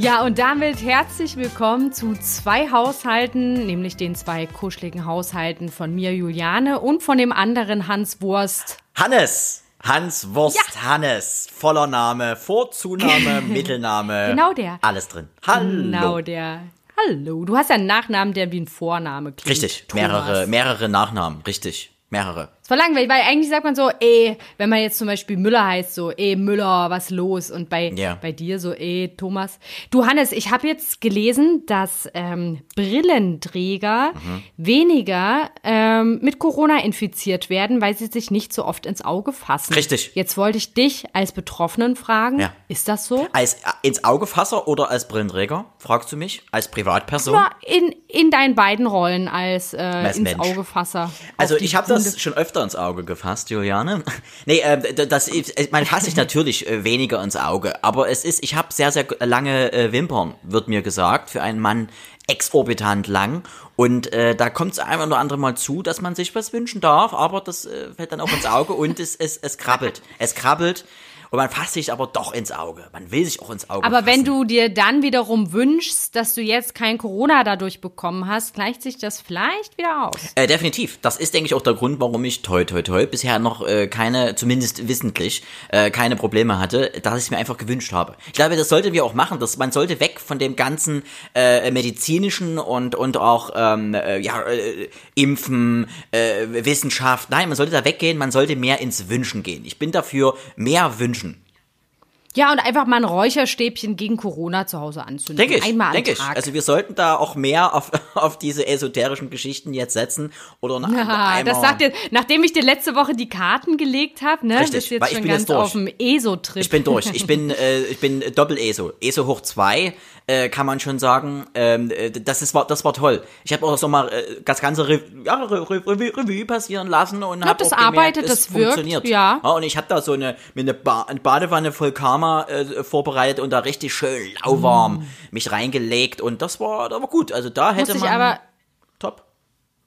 Ja, und damit herzlich willkommen zu zwei Haushalten, nämlich den zwei kuscheligen Haushalten von mir, Juliane, und von dem anderen Hans Wurst. Hannes! Hans Wurst ja. Hannes. Voller Name, Vorzunahme, Mittelname. Genau der. Alles drin. Hallo. Genau der. Hallo. Du hast ja einen Nachnamen, der wie ein Vorname klingt. Richtig. Thomas. Mehrere, mehrere Nachnamen. Richtig. Mehrere. War langweilig, weil eigentlich sagt man so, ey, wenn man jetzt zum Beispiel Müller heißt, so, ey, Müller, was los? Und bei, yeah. bei dir so, ey, Thomas. Du, Hannes, ich habe jetzt gelesen, dass ähm, Brillenträger mhm. weniger ähm, mit Corona infiziert werden, weil sie sich nicht so oft ins Auge fassen. Richtig. Jetzt wollte ich dich als Betroffenen fragen, ja. ist das so? Als äh, ins Augefasser oder als Brillenträger, fragst du mich? Als Privatperson? Ja, in, in deinen beiden Rollen als, äh, als ins Mensch. Augefasser. Also ich habe das schon öfter ins Auge gefasst, Juliane. nee, äh, das, man fasst sich natürlich äh, weniger ins Auge, aber es ist, ich habe sehr, sehr lange äh, Wimpern, wird mir gesagt, für einen Mann exorbitant lang. Und äh, da kommt es ein oder andere Mal zu, dass man sich was wünschen darf, aber das äh, fällt dann auch ins Auge und es, es, es krabbelt. Es krabbelt und man fasst sich aber doch ins Auge. Man will sich auch ins Auge Aber fassen. wenn du dir dann wiederum wünschst, dass du jetzt kein Corona dadurch bekommen hast, gleicht sich das vielleicht wieder aus. Äh, definitiv. Das ist, denke ich, auch der Grund, warum ich toi toi toi bisher noch äh, keine, zumindest wissentlich, äh, keine Probleme hatte, dass ich es mir einfach gewünscht habe. Ich glaube, das sollten wir auch machen. Dass man sollte weg von dem ganzen äh, medizinischen und, und auch ähm, äh, ja, äh, Impfen, äh, Wissenschaft. Nein, man sollte da weggehen, man sollte mehr ins Wünschen gehen. Ich bin dafür mehr wünschen ja, und einfach mal ein Räucherstäbchen gegen Corona zu Hause anzünden. Denke ich, Einmal denke ich. Also wir sollten da auch mehr auf, auf diese esoterischen Geschichten jetzt setzen. Oder nach, ja, das sagt ihr, nachdem ich dir letzte Woche die Karten gelegt habe, ne? Richtig, bist jetzt weil schon ich bin ganz jetzt durch. auf dem ESO-Trip. Ich bin durch. Ich bin, äh, ich bin Doppel-ESO. ESO hoch zwei äh, kann man schon sagen. Ähm, äh, das, ist, das war toll. Ich habe auch so mal äh, das ganze Re ja, Re Re Revue, passieren lassen und habe das auch gemerkt, arbeitet, es das funktioniert. wirkt, ja. ja. Und ich habe da so eine, mir eine, ba eine Badewanne voll Karma äh, vorbereitet und da richtig schön lauwarm mm. mich reingelegt und das war, das war gut. Also da hätte Muss man... Ich aber top.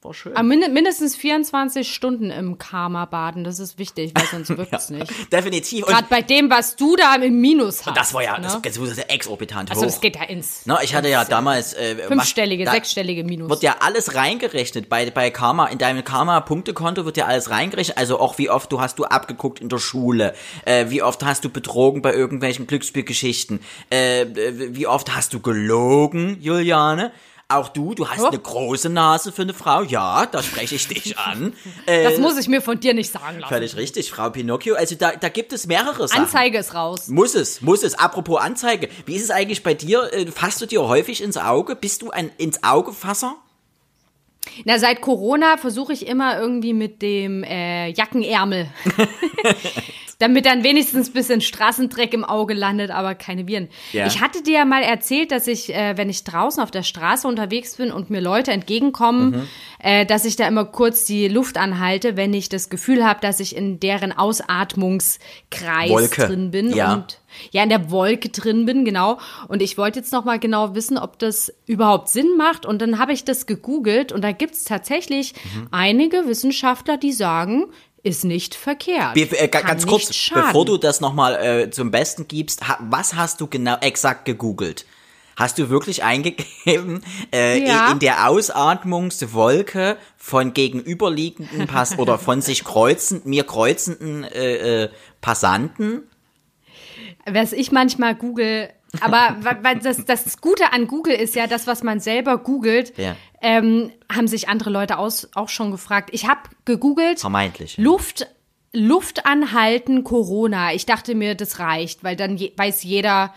War schön. Aber mindestens 24 Stunden im Karma baden, das ist wichtig, weil sonst wirkt es ja, nicht. Definitiv. Gerade bei dem, was du da im Minus hast. Das war ja, ne? das, das ist exorbitant also, hoch. das geht ja ins. Na, ich hatte ja damals äh, fünfstellige, was, sechsstellige Minus. Wird ja alles reingerechnet bei bei Karma. In deinem Karma-Punktekonto wird ja alles reingerechnet. Also auch wie oft du hast du abgeguckt in der Schule, äh, wie oft hast du betrogen bei irgendwelchen Glücksspielgeschichten, äh, wie oft hast du gelogen, Juliane. Auch du, du hast oh. eine große Nase für eine Frau. Ja, da spreche ich dich an. Äh, das muss ich mir von dir nicht sagen lassen. Völlig richtig, Frau Pinocchio. Also da, da gibt es mehrere Sachen. Anzeige ist raus. Muss es, muss es. Apropos Anzeige. Wie ist es eigentlich bei dir? Äh, fasst du dir häufig ins Auge? Bist du ein ins Augefasser? Na, seit Corona versuche ich immer irgendwie mit dem äh, Jackenärmel. Damit dann wenigstens ein bisschen Straßendreck im Auge landet, aber keine Viren. Ja. Ich hatte dir ja mal erzählt, dass ich, äh, wenn ich draußen auf der Straße unterwegs bin und mir Leute entgegenkommen, Mhm. äh, dass ich da immer kurz die Luft anhalte, wenn ich das Gefühl habe, dass ich in deren Ausatmungskreis Wolke. drin bin. Ja. Und ja, in der Wolke drin bin, genau. Und ich wollte jetzt noch mal genau wissen, ob das überhaupt Sinn macht. Und dann habe ich das gegoogelt und da gibt es tatsächlich Mhm. einige Wissenschaftler, die sagen, ist nicht verkehrt. Be äh, ganz kurz, bevor du das nochmal äh, zum Besten gibst, ha was hast du genau exakt gegoogelt? Hast du wirklich eingegeben, äh, Ja. in der Ausatmungswolke von gegenüberliegenden Pass oder von sich kreuzenden, mir kreuzenden äh, äh, Passanten? Was ich manchmal google, aber wa- das, das Gute an Google ist ja, das, was man selber googelt, Ja. ähm, haben sich andere Leute aus, auch schon gefragt. Ich habe gegoogelt, Vermeintlich. Luft, Luft anhalten Corona. Ich dachte mir, das reicht, weil dann je, weiß jeder,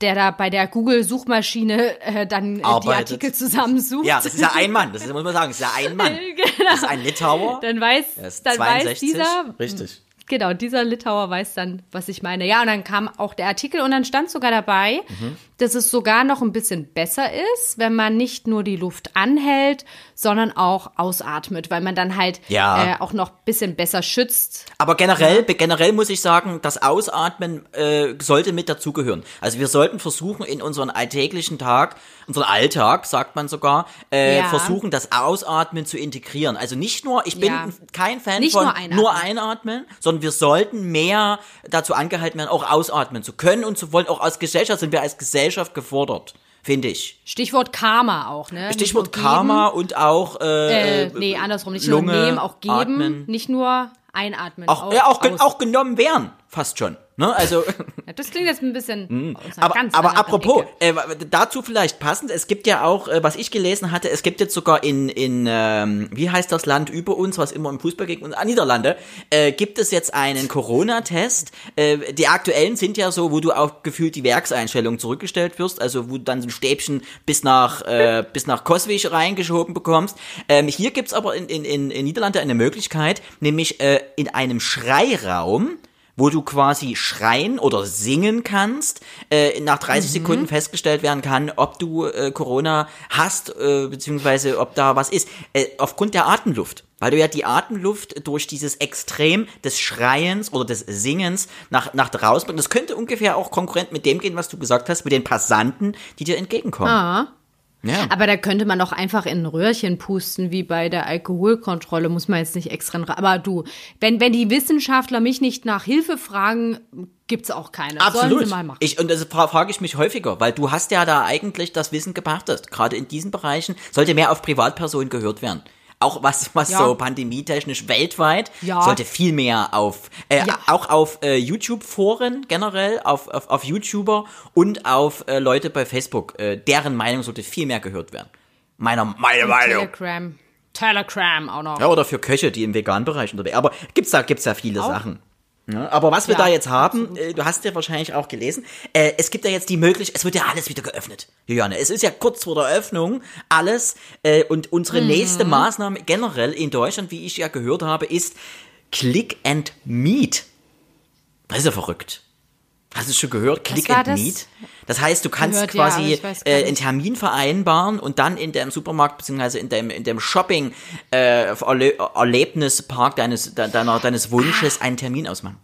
der da bei der Google-Suchmaschine äh, dann äh, die. Artikel zusammensucht. Ja, das ist ja ein Mann, das ist, muss man sagen, das ist ja ein Mann. Genau. Das ist ein Litauer. Dann weiß, Er ist dann weiß 62. dieser, Richtig. Genau, dieser Litauer weiß dann, was ich meine. Ja, und dann kam auch der Artikel und dann stand sogar dabei, mhm. dass es sogar noch ein bisschen besser ist, wenn man nicht nur die Luft anhält, sondern auch ausatmet, weil man dann halt ja. äh, auch noch ein bisschen besser schützt. Aber generell, generell muss ich sagen, das Ausatmen äh, sollte mit dazugehören. Also wir sollten versuchen, in unseren alltäglichen Tag, unseren Alltag, sagt man sogar, äh, ja. versuchen, das Ausatmen zu integrieren. Also nicht nur, ich bin kein Fan nicht von nur einatmen. nur einatmen, sondern wir sollten mehr dazu angehalten werden, auch ausatmen zu können und zu wollen. Auch als Gesellschaft sind wir als Gesellschaft gefordert finde ich. Stichwort Karma auch, ne? Stichwort Karma und auch äh, äh, nee, andersrum, nicht Lunge, nur nehmen, auch geben, atmen. nicht nur einatmen. Auch, auch, ja, auch, auch genommen werden, fast schon. Ne? Also, ja, das klingt jetzt ein bisschen. Mhm. aber aber apropos, äh, dazu vielleicht passend, es gibt ja auch, äh, was ich gelesen hatte, es gibt jetzt sogar in, in ähm, wie heißt das Land über uns, was immer im Fußball geht, ah, Niederlande, äh, gibt es jetzt einen Corona-Test. Äh, die aktuellen sind ja so, wo du auch gefühlt die Werkseinstellung zurückgestellt wirst, also wo du dann so ein Stäbchen bis nach, äh, bis nach Koswig reingeschoben bekommst. Ähm, hier gibt's aber in, in, in Niederlande eine Möglichkeit, nämlich äh, in einem Schreiraum, wo du quasi schreien oder singen kannst, äh, nach 30 mhm. Sekunden festgestellt werden kann, ob du äh, Corona hast, äh, beziehungsweise ob da was ist, äh, aufgrund der Atemluft. Weil du ja die Atemluft durch dieses Extrem des Schreiens oder des Singens nach, nach draußen bringst. Das könnte ungefähr auch konkurrent mit dem gehen, was du gesagt hast, mit den Passanten, die dir entgegenkommen. Ah. Ja. Aber da könnte man doch einfach in ein Röhrchen pusten, wie bei der Alkoholkontrolle, muss man jetzt nicht extra. Aber du, wenn, wenn die Wissenschaftler mich nicht nach Hilfe fragen, gibt's auch keine. Absolut. Ich, und das frage ich mich häufiger, weil du hast ja da eigentlich das Wissen gepachtet. Gerade in diesen Bereichen sollte mehr auf Privatpersonen gehört werden auch was, was ja. so pandemietechnisch weltweit, ja. sollte viel mehr auf, äh, ja. auch auf äh, YouTube-Foren generell, auf, auf, auf YouTuber und auf äh, Leute bei Facebook, äh, deren Meinung sollte viel mehr gehört werden. Meiner, meine Meinung. Telegram. Telegram auch noch. Ja, oder für Köche, die im veganen Bereich unterwegs Aber gibt's da, gibt's da viele auch? Sachen. Ja, aber was wir ja, da jetzt haben, äh, du hast ja wahrscheinlich auch gelesen, äh, es gibt ja jetzt die Möglichkeit, es wird ja alles wieder geöffnet, Juliane. Es ist ja kurz vor der Öffnung alles äh, und unsere mhm. nächste Maßnahme generell in Deutschland, wie ich ja gehört habe, ist Click and Meet. Das ist ja verrückt. Hast du es schon gehört? Click and das? Meet? Das heißt, du kannst gehört, quasi ja, äh, einen Termin vereinbaren und dann in dem Supermarkt bzw. in dem in dem Shopping äh, Erlebnispark deines deiner deines Wunsches einen Termin ausmachen.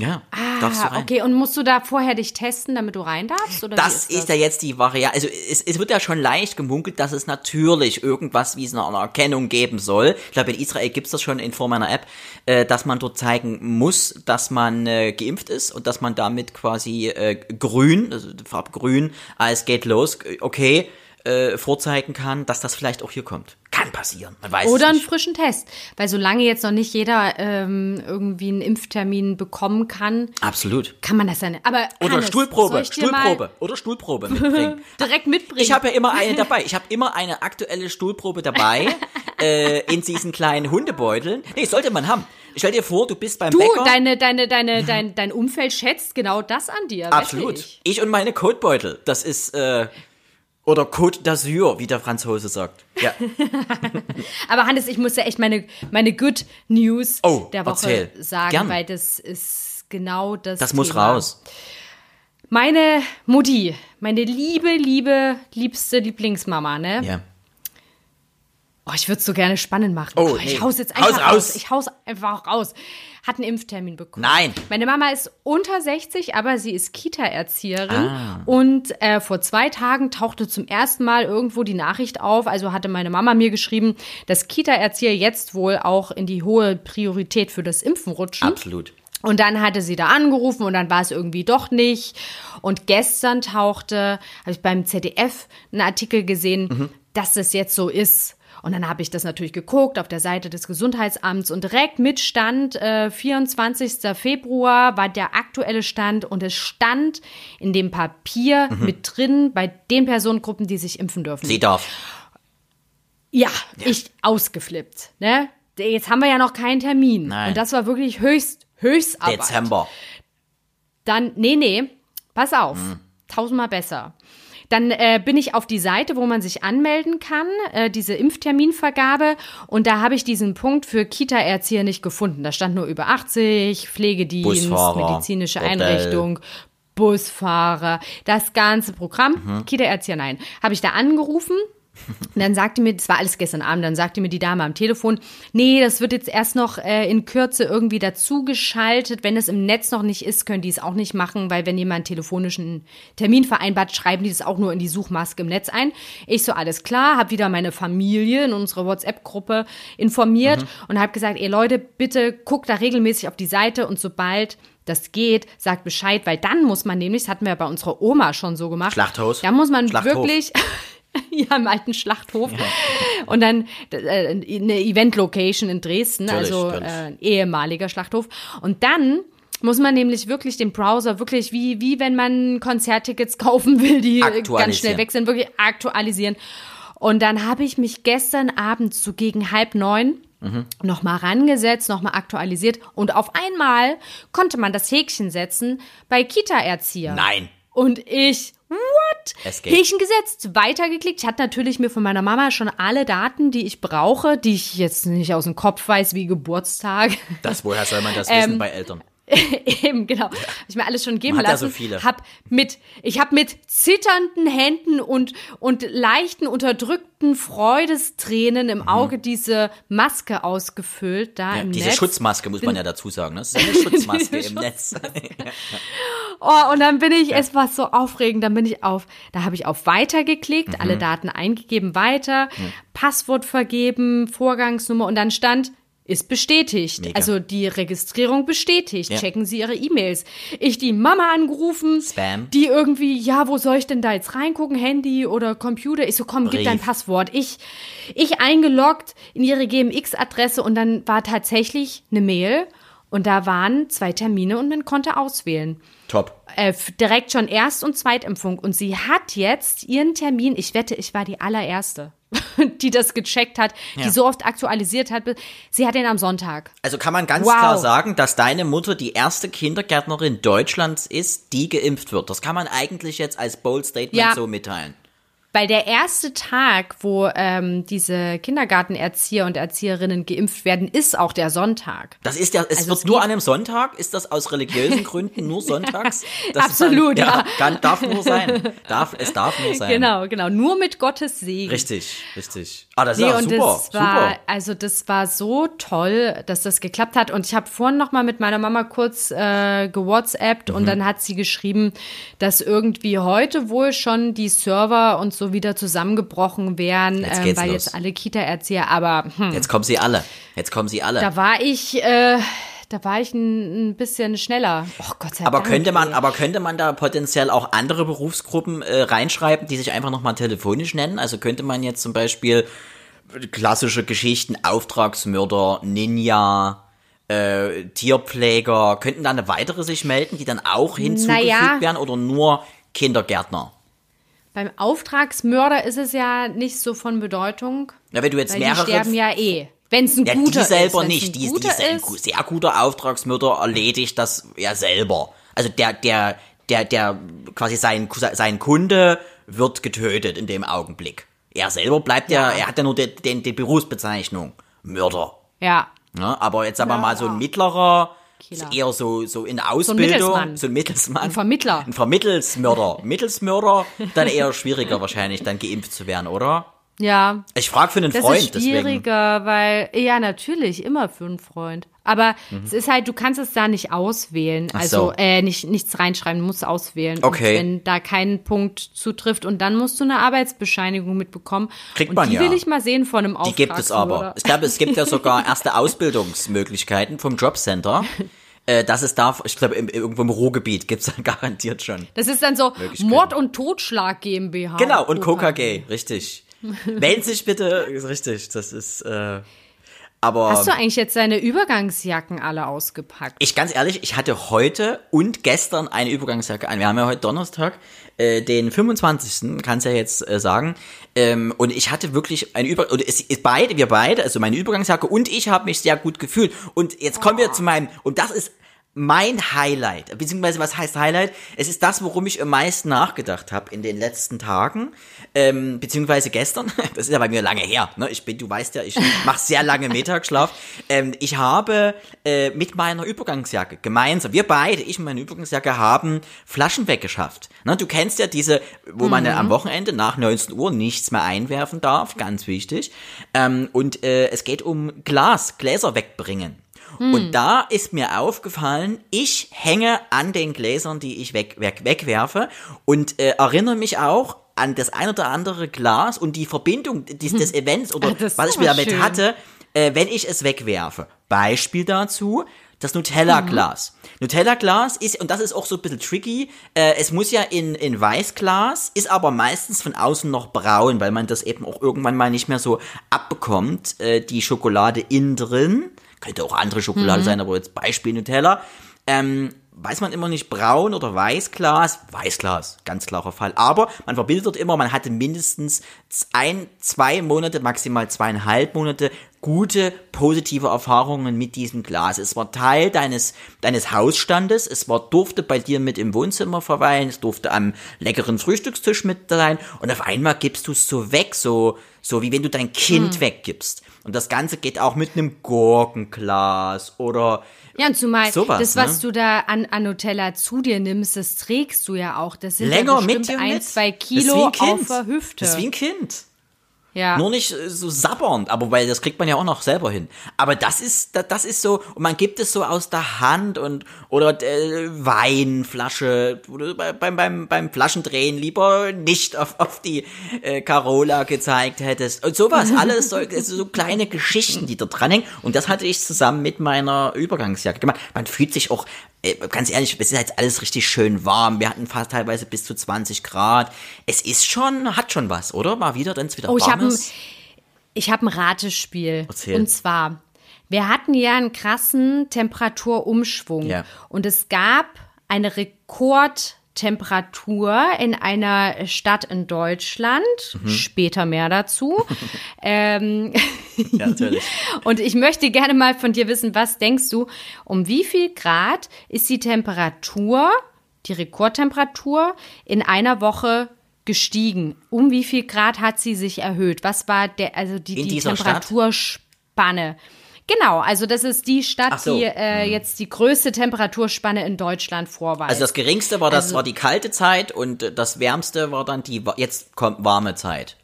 Ja, ah, darfst du rein. okay. Und musst du da vorher dich testen, damit du rein darfst? Oder das ist, das? ist ja jetzt die Variante. Also es, es wird ja schon leicht gemunkelt, dass es natürlich irgendwas wie eine Erkennung geben soll. Ich glaube, in Israel gibt's das schon in Form einer App, äh, dass man dort zeigen muss, dass man äh, geimpft ist und dass man damit quasi äh, grün, also Farb grün, als geht los, okay, äh, vorzeigen kann, dass das vielleicht auch hier kommt. Kann passieren, man weiß Oder einen frischen Test, weil solange jetzt noch nicht jeder ähm, irgendwie einen Impftermin bekommen kann. Absolut. Kann man das dann. Aber oder Hannes, Stuhlprobe, Stuhlprobe oder Stuhlprobe mitbringen. Direkt mitbringen. Ich habe ja immer eine dabei. Ich habe immer eine aktuelle Stuhlprobe dabei äh, in diesen kleinen Hundebeuteln. Nee, sollte man haben. Stell dir vor, du bist beim du, Bäcker. Du, deine, deine, deine, dein, dein Umfeld schätzt genau das an dir. Absolut. Ich. ich und meine Kotbeutel. Das ist äh, oder Côte d'Azur, wie der Franzose sagt. Ja. Aber Hannes, ich muss ja echt meine, meine Good News oh, der Woche erzähl. sagen, Gern. weil das ist genau das. Das Thema. muss raus. Meine Mutti, meine liebe, liebe, liebste Lieblingsmama, ne? Ja. Oh, ich würde es so gerne spannend machen. Oh, oh ich nee. hau's jetzt einfach Haus raus. Ich hau's einfach raus hat einen Impftermin bekommen. Nein. Meine Mama ist unter 60, aber sie ist Kita-Erzieherin. Ah. Und äh, vor zwei Tagen tauchte zum ersten Mal irgendwo die Nachricht auf, also hatte meine Mama mir geschrieben, dass Kita-Erzieher jetzt wohl auch in die hohe Priorität für das Impfen rutschen. Absolut. Und dann hatte sie da angerufen und dann war es irgendwie doch nicht. Und gestern tauchte, habe ich beim ZDF einen Artikel gesehen, mhm. dass das jetzt so ist. Und dann habe ich das natürlich geguckt auf der Seite des Gesundheitsamts und direkt mit Stand äh, 24. Februar war der aktuelle Stand und es stand in dem Papier mhm. mit drin bei den Personengruppen, die sich impfen dürfen. Sie darf. Ja, ja. ich ausgeflippt. Ne? Jetzt haben wir ja noch keinen Termin. Nein. Und das war wirklich höchst, höchst Arbeit. Dezember. Dann, nee, nee, pass auf. Mhm. Tausendmal besser. dann äh, bin ich auf die Seite, wo man sich anmelden kann, äh, diese Impfterminvergabe. Und da habe ich diesen Punkt für Kita-Erzieher nicht gefunden. Da stand nur über 80, Pflegedienst, Busfahrer, medizinische Bordell. Einrichtung, Busfahrer, das ganze Programm. Mhm. Kita-Erzieher, nein. Habe ich da angerufen. Und dann sagte mir, das war alles gestern Abend, dann sagte mir die Dame am Telefon, nee, das wird jetzt erst noch äh, in Kürze irgendwie dazugeschaltet. Wenn es im Netz noch nicht ist, können die es auch nicht machen, weil wenn jemand einen telefonischen Termin vereinbart, schreiben die das auch nur in die Suchmaske im Netz ein. Ich so, alles klar, habe wieder meine Familie in unserer WhatsApp-Gruppe informiert und habe gesagt, ey Leute, bitte guckt da regelmäßig auf die Seite und sobald das geht, sagt Bescheid, weil dann muss man nämlich, das hatten wir bei unserer Oma schon so gemacht. Schlachthaus. Da muss man Schlachthof. wirklich ja, im alten Schlachthof. Und dann äh, eine Event-Location in Dresden, Natürlich, also äh, ein ehemaliger Schlachthof. Und dann muss man nämlich wirklich den Browser wirklich wie, wie wenn man Konzerttickets kaufen will, die ganz schnell weg sind, wirklich aktualisieren. Und dann habe ich mich gestern Abend so gegen halb neun Mhm. noch mal rangesetzt, noch mal aktualisiert und auf einmal konnte man das Häkchen setzen bei Kita-Erzieher. Nein. Und ich, what? Es geht. Häkchen gesetzt, weitergeklickt. Ich hatte natürlich mir von meiner Mama schon alle Daten, die ich brauche, die ich jetzt nicht aus dem Kopf weiß, wie Geburtstag. Das, woher soll man das Ähm, wissen bei Eltern? Eben, genau. Hab ich mir alles schon geben Man hat ja lassen. so viele. Hab mit, ich habe mit zitternden Händen und, und leichten, unterdrückten Freudestränen im Auge diese Maske ausgefüllt, da Mhm. Ja, im diese Netz. Schutzmaske muss man ja dazu sagen. Ne? Das ist eine Schutzmaske im Netz. Oh, und dann bin ich, es war so aufregend, dann bin ich auf, da habe ich auf Weiter geklickt, Mhm. alle Daten eingegeben, weiter, Passwort vergeben, Vorgangsnummer und dann stand, ist bestätigt. Mega. Also die Registrierung bestätigt. Ja. Checken Sie Ihre E-Mails. Ich die Mama angerufen, Spam. die irgendwie, ja, wo soll ich denn da jetzt reingucken? Handy oder Computer? Ich so, komm, gib Brief. dein Passwort. Ich, ich eingeloggt in ihre GMX-Adresse und dann war tatsächlich eine Mail und da waren zwei Termine und man konnte auswählen Top. äh, direkt schon Erst- und Zweitimpfung. Und sie hat jetzt ihren Termin, ich wette, ich war die allererste, die das gecheckt hat, Ja. die so oft aktualisiert hat. Sie hat den am Sonntag. Also kann man ganz Wow. klar sagen, dass deine Mutter die erste Kindergärtnerin Deutschlands ist, die geimpft wird. Das kann man eigentlich jetzt als Bold Statement Ja. so mitteilen. Weil der erste Tag, wo ähm, diese Kindergartenerzieher und Erzieherinnen geimpft werden, ist auch der Sonntag. Das ist ja, es Also wird es nur an einem Sonntag. Ist das aus religiösen Gründen nur sonntags? Das Absolut, ist dann, ja. Kann, darf nur sein. Darf, es darf nur sein. Genau, genau. Nur mit Gottes Segen. Richtig, richtig. Ah, das ist Nee, ja und super, das war, super. also das war so toll, dass das geklappt hat. Und ich habe vorhin noch mal mit meiner Mama kurz äh, gewhatsappt Mhm. und dann hat sie geschrieben, dass irgendwie heute wohl schon die Server und so wieder zusammengebrochen wären, Jetzt ähm, weil los. jetzt alle Kita-Erzieher, aber hm, Jetzt kommen sie alle. Jetzt kommen sie alle. da war ich, äh, da war ich ein, ein bisschen schneller. Oh Gott sei Aber Dank. könnte man, ey. aber könnte man da potenziell auch andere Berufsgruppen äh, reinschreiben, die sich einfach nochmal telefonisch nennen? Also könnte man jetzt zum Beispiel klassische Geschichten, Auftragsmörder, Ninja, äh, Tierpfleger, könnten da eine weitere sich melden, die dann auch hinzugefügt Naja. werden oder nur Kindergärtner? Beim Auftragsmörder ist es ja nicht so von Bedeutung, Ja, wenn du jetzt weil die mehrere sterben ja eh. Wenn es ein Ja, guter die selber ist. Nicht. Ein Die, die guter ist ein ist, gu- sehr guter Auftragsmörder erledigt das ja selber. Also der, der, der, der, quasi sein, sein Kunde wird getötet in dem Augenblick. Er selber bleibt ja, Ja. er hat ja nur die, die, die Berufsbezeichnung. Mörder. ja, Ne? Aber jetzt sagen wir mal so ein mittlerer, Killer. eher so, so in der Ausbildung. Mittelsmann. So ein Mittelsmann. Ein Vermittler. Ein Vermittelsmörder. Mittelsmörder, dann eher schwieriger wahrscheinlich, dann geimpft zu werden, oder? Ja. Ich frage für einen Das Freund, ist deswegen. schwieriger, weil, ja, natürlich, immer für einen Freund. Aber es ist halt, du kannst es da nicht auswählen. Mhm. Ach Also, so. äh, nicht, nichts reinschreiben, du musst auswählen. Okay. Und wenn da kein Punkt zutrifft und dann musst du eine Arbeitsbescheinigung mitbekommen. Kriegt und man die ja. will ich mal sehen von einem Die gibt es aber. Ich glaube, es gibt ja sogar erste Ausbildungsmöglichkeiten vom Jobcenter. Äh, das ist da, ich glaube, im- irgendwo im Ruhrgebiet gibt's dann garantiert schon. Das ist dann so. Mord und Totschlag GmbH. Genau, und Coca. KKG, richtig. Melden sich bitte, ist richtig, das ist, äh, aber Hast du eigentlich jetzt deine Übergangsjacken alle ausgepackt? ich ganz ehrlich, ich hatte heute und gestern eine Übergangsjacke an. Wir haben ja heute Donnerstag, äh, den 25. kannst ja jetzt äh, sagen. Ähm, und ich hatte wirklich eine Über und es ist beide, wir beide, also meine Übergangsjacke und ich habe mich sehr gut gefühlt. Und jetzt kommen wir zu meinem, und das ist mein Highlight, beziehungsweise was heißt Highlight? Es ist das, worum ich am meisten nachgedacht habe in den letzten Tagen, ähm, beziehungsweise gestern. Das ist ja bei mir lange her. Ne? Ich bin, du weißt ja, ich mache sehr lange Mittagsschlaf. Ähm, ich habe äh, mit meiner Übergangsjacke gemeinsam, wir beide, ich und meine Übergangsjacke, haben Flaschen weggeschafft. Ne? Du kennst ja diese, wo man mhm. am Wochenende nach 19 Uhr nichts mehr einwerfen darf, ganz wichtig. Ähm, und äh, es geht um Glas, Gläser wegbringen. Hm. Und da ist mir aufgefallen, ich hänge an den Gläsern, die ich weg, weg, wegwerfe und äh, erinnere mich auch an das ein oder andere Glas und die Verbindung des, des hm. Events oder Ach, was ich mir damit schön. hatte, äh, wenn ich es wegwerfe. Beispiel dazu, das Nutella-Glas. Mhm. Nutella-Glas ist, und das ist auch so ein bisschen tricky, äh, es muss ja in, in Weißglas, ist aber meistens von außen noch braun, weil man das eben auch irgendwann mal nicht mehr so abbekommt, äh, die Schokolade innen drin könnte auch andere Schokolade mhm. sein, aber jetzt Beispiel Nutella. Ähm, weiß man immer nicht braun oder Weißglas. Weißglas, ganz klarer Fall. Aber man verbindet immer, man hatte mindestens ein, zwei Monate, maximal zweieinhalb Monate gute, positive Erfahrungen mit diesem Glas. Es war Teil deines, deines Hausstandes. Es war, durfte bei dir mit im Wohnzimmer verweilen. Es durfte am leckeren Frühstückstisch mit sein. Und auf einmal gibst du es so weg, so, so wie wenn du dein Kind hm. weggibst. Und das Ganze geht auch mit einem Gurkenglas oder ja, und zumal sowas, das, was ne? du da an, an Nutella zu dir nimmst, das trägst du ja auch. Das sind Länger ja bestimmt mit ein, zwei Kilo auf der Hüfte. Das ist wie ein Kind. Ja. Nur nicht äh, so sabbernd, aber weil das kriegt man ja auch noch selber hin. Aber das ist, das ist so, und man gibt es so aus der Hand und, oder äh, Weinflasche, wo du beim, beim, beim Flaschendrehen lieber nicht auf, auf die äh, Carola gezeigt hättest. Und sowas, alles so, so kleine Geschichten, die da dranhängen. Und das hatte ich zusammen mit meiner Übergangsjacke gemacht. Man fühlt sich auch äh, ganz ehrlich, es ist jetzt alles richtig schön warm. Wir hatten fast teilweise bis zu 20 Grad. Es ist schon, hat schon was, oder? Mal wieder, wenn es wieder oh, warm ist. Ich habe ein Ratespiel. Erzähl. Und zwar, wir hatten ja einen krassen Temperaturumschwung. Ja. Und es gab eine Rekord- Temperatur in einer Stadt in Deutschland. Mhm. Später mehr dazu. ähm, ja, natürlich. Und ich möchte gerne mal von dir wissen, was denkst du, um wie viel Grad ist die Temperatur, die Rekordtemperatur in einer Woche gestiegen? Um wie viel Grad hat sie sich erhöht? Was war der, also die, die Temperaturspanne? Genau, also das ist die Stadt, so. die äh, hm. jetzt die größte Temperaturspanne in Deutschland vorweist. Also das geringste war das also, war die kalte Zeit und das wärmste war dann die jetzt kommt warme Zeit.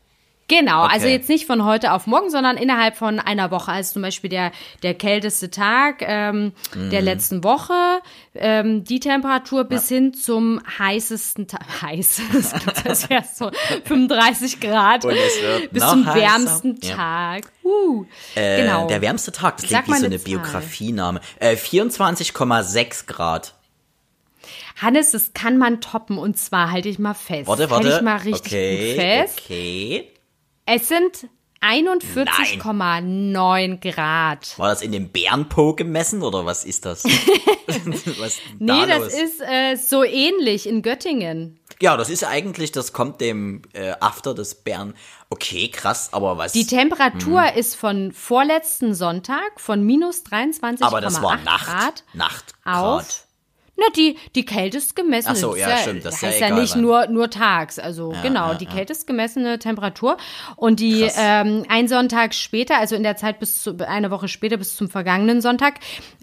Genau, also okay. also jetzt nicht von heute auf morgen, sondern innerhalb von einer Woche. Also zum Beispiel der, der kälteste Tag ähm, mhm. der letzten Woche, ähm, die Temperatur bis ja. hin zum heißesten Tag, heiß, das ist ja so 35 Grad, bis zum heißer. wärmsten ja. Tag. Uh, äh, genau. Der wärmste Tag, das klingt wie so eine Biografiename. Äh, 24,6 Grad. Hannes, das kann man toppen und zwar halte ich mal fest. Warte, warte. Halte ich mal richtig okay, fest. Okay. Es sind 41,9 Grad. War das in dem Bärenpo gemessen oder was ist das? was nee, da das ist äh, so ähnlich in Göttingen. Ja, das ist eigentlich, das kommt dem äh, After des Bären. Okay, krass, aber was? Die Temperatur hm. ist von vorletzten Sonntag von minus 23,8 Grad. Aber das war Nacht, Nacht auf na, die, die kältest gemessene. Ach so, ja, ja stimmt. Das heißt ja, ja nicht nur, nur tags. Also ja, genau, die kältest gemessene Temperatur. Und die ähm, ein Sonntag später, also in der Zeit bis zu, eine Woche später, bis zum vergangenen Sonntag,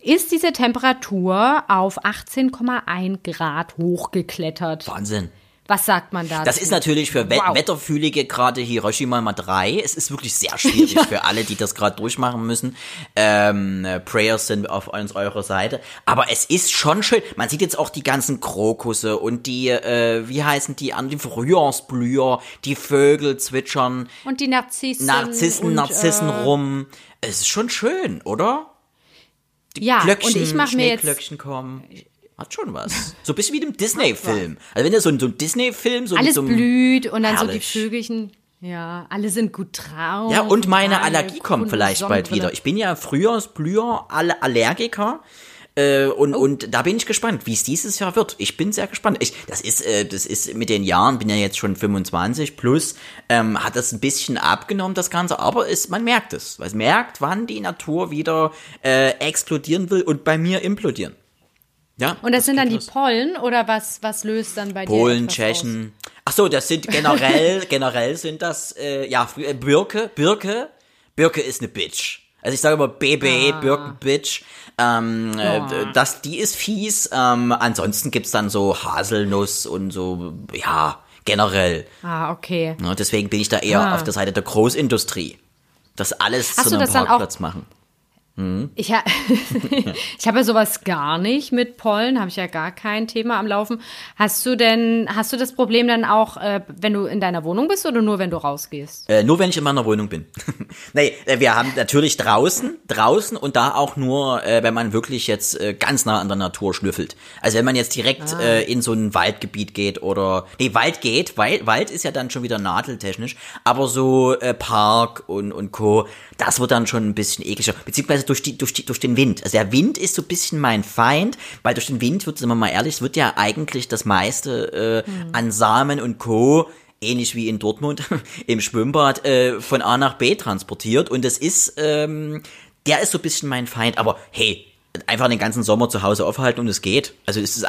ist diese Temperatur auf 18,1 Grad hochgeklettert. Wahnsinn. Was sagt man da? Das ist natürlich für wow. Wetterfühlige gerade Hiroshima mal drei. Es ist wirklich sehr schwierig ja. für alle, die das gerade durchmachen müssen. Ähm, Prayers sind auf uns eurer Seite. Aber es ist schon schön. Man sieht jetzt auch die ganzen Krokusse und die, äh, wie heißen die an, die Frühjahrsblüher, die Vögel zwitschern. Und die Narzissen. Narzissen, und, Narzissen äh, rum. Es ist schon schön, oder? Die ja, Glöckchen, und ich mache mir jetzt kommen hat schon was. So ein bisschen wie dem Disney-Film. Also wenn du so ein, so ein Disney-Film so Alles so blüht und dann herrlich. so die Vögelchen. Ja, alle sind gut drauf. Ja, und meine Allergie kommt vielleicht bald wieder. Ich bin ja Frühjahrsblüher, alle Allergiker. Äh, und, oh. und da bin ich gespannt, wie es dieses Jahr wird. Ich bin sehr gespannt. Ich, das ist, äh, das ist mit den Jahren, bin ja jetzt schon 25 plus, ähm, hat das ein bisschen abgenommen, das Ganze, aber es, man merkt es. Man merkt, wann die Natur wieder äh, explodieren will und bei mir implodieren. Ja. Und das, das sind dann die los. Pollen oder was, was löst dann bei Polen, dir? Polen, Tschechen. Aus? Ach so, das sind generell, generell sind das, äh, ja, äh, Birke, Birke. Birke ist eine Bitch. Also ich sage immer BB, ah. Birken Bitch. Ähm, oh. das, die ist fies. Ähm, ansonsten gibt's dann so Haselnuss und so, ja, generell. Ah, okay. Ja, deswegen bin ich da eher ah. auf der Seite der Großindustrie. Das alles Hast zu einem Parkplatz machen. Mhm. Ich, ha ich habe ja sowas gar nicht mit Pollen, habe ich ja gar kein Thema am Laufen. Hast du denn, hast du das Problem dann auch, äh, wenn du in deiner Wohnung bist oder nur wenn du rausgehst? Äh, nur wenn ich in meiner Wohnung bin. nee, äh, wir haben natürlich draußen, draußen und da auch nur, äh, wenn man wirklich jetzt äh, ganz nah an der Natur schnüffelt. Also wenn man jetzt direkt ah. äh, in so ein Waldgebiet geht oder, nee, Wald geht, weil Wald ist ja dann schon wieder nadeltechnisch, aber so Park und, und Co., das wird dann schon ein bisschen ekliger. Beziehungsweise durch, die, durch, die, durch den Wind. Also der Wind ist so ein bisschen mein Feind, weil durch den Wind wird, sind wir mal ehrlich, es wird ja eigentlich das meiste äh, mhm. an Samen und Co ähnlich wie in Dortmund im Schwimmbad äh, von A nach B transportiert und es ist ähm, der ist so ein bisschen mein Feind, aber hey, einfach den ganzen Sommer zu Hause aufhalten und es geht. Also ist es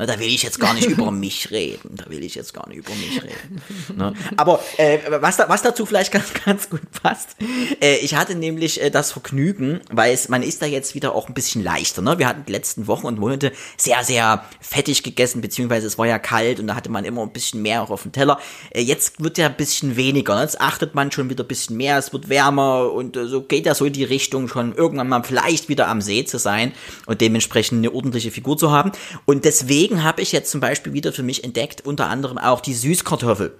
aushaltbar. Da will ich jetzt gar nicht über mich reden. Da will ich jetzt gar nicht über mich reden. Ne? Aber äh, was, da, was dazu vielleicht ganz, ganz gut passt, äh, ich hatte nämlich äh, das Vergnügen, weil es, man ist da jetzt wieder auch ein bisschen leichter. Ne? Wir hatten die letzten Wochen und Monate sehr, sehr fettig gegessen, beziehungsweise es war ja kalt und da hatte man immer ein bisschen mehr auch auf dem Teller. Äh, jetzt wird ja ein bisschen weniger. Ne? Jetzt achtet man schon wieder ein bisschen mehr, es wird wärmer und äh, so geht ja so in die Richtung schon irgendwann mal vielleicht wieder am See zu sein und dementsprechend eine ordentliche Figur zu haben. Und deswegen Deswegen habe ich jetzt zum Beispiel wieder für mich entdeckt, unter anderem auch die Süßkartoffel.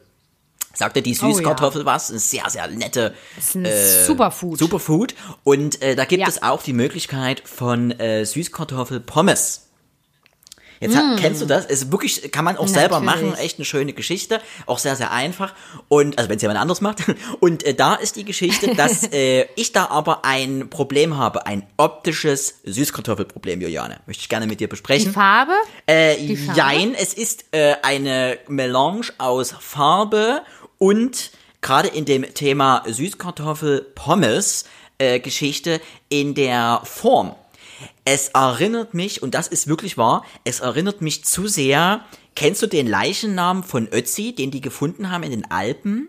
Sagte die Süßkartoffel oh, ja. was? Eine sehr, sehr nette. Ist ein äh, Superfood. Superfood. Und äh, da gibt ja. es auch die Möglichkeit von äh, Süßkartoffel-Pommes. Jetzt mm. kennst du das? Ist wirklich, kann man auch Natürlich. selber machen. Echt eine schöne Geschichte. Auch sehr, sehr einfach. Und, also wenn es jemand anders macht. Und äh, da ist die Geschichte, dass äh, ich da aber ein Problem habe. Ein optisches Süßkartoffelproblem, Juliane. Möchte ich gerne mit dir besprechen. Die Farbe? Äh, die Farbe? Jein, es ist äh, eine Melange aus Farbe und gerade in dem Thema Süßkartoffel-Pommes äh, Geschichte in der Form. Es erinnert mich, und das ist wirklich wahr, es erinnert mich zu sehr, kennst du den Leichennamen von Ötzi, den die gefunden haben in den Alpen?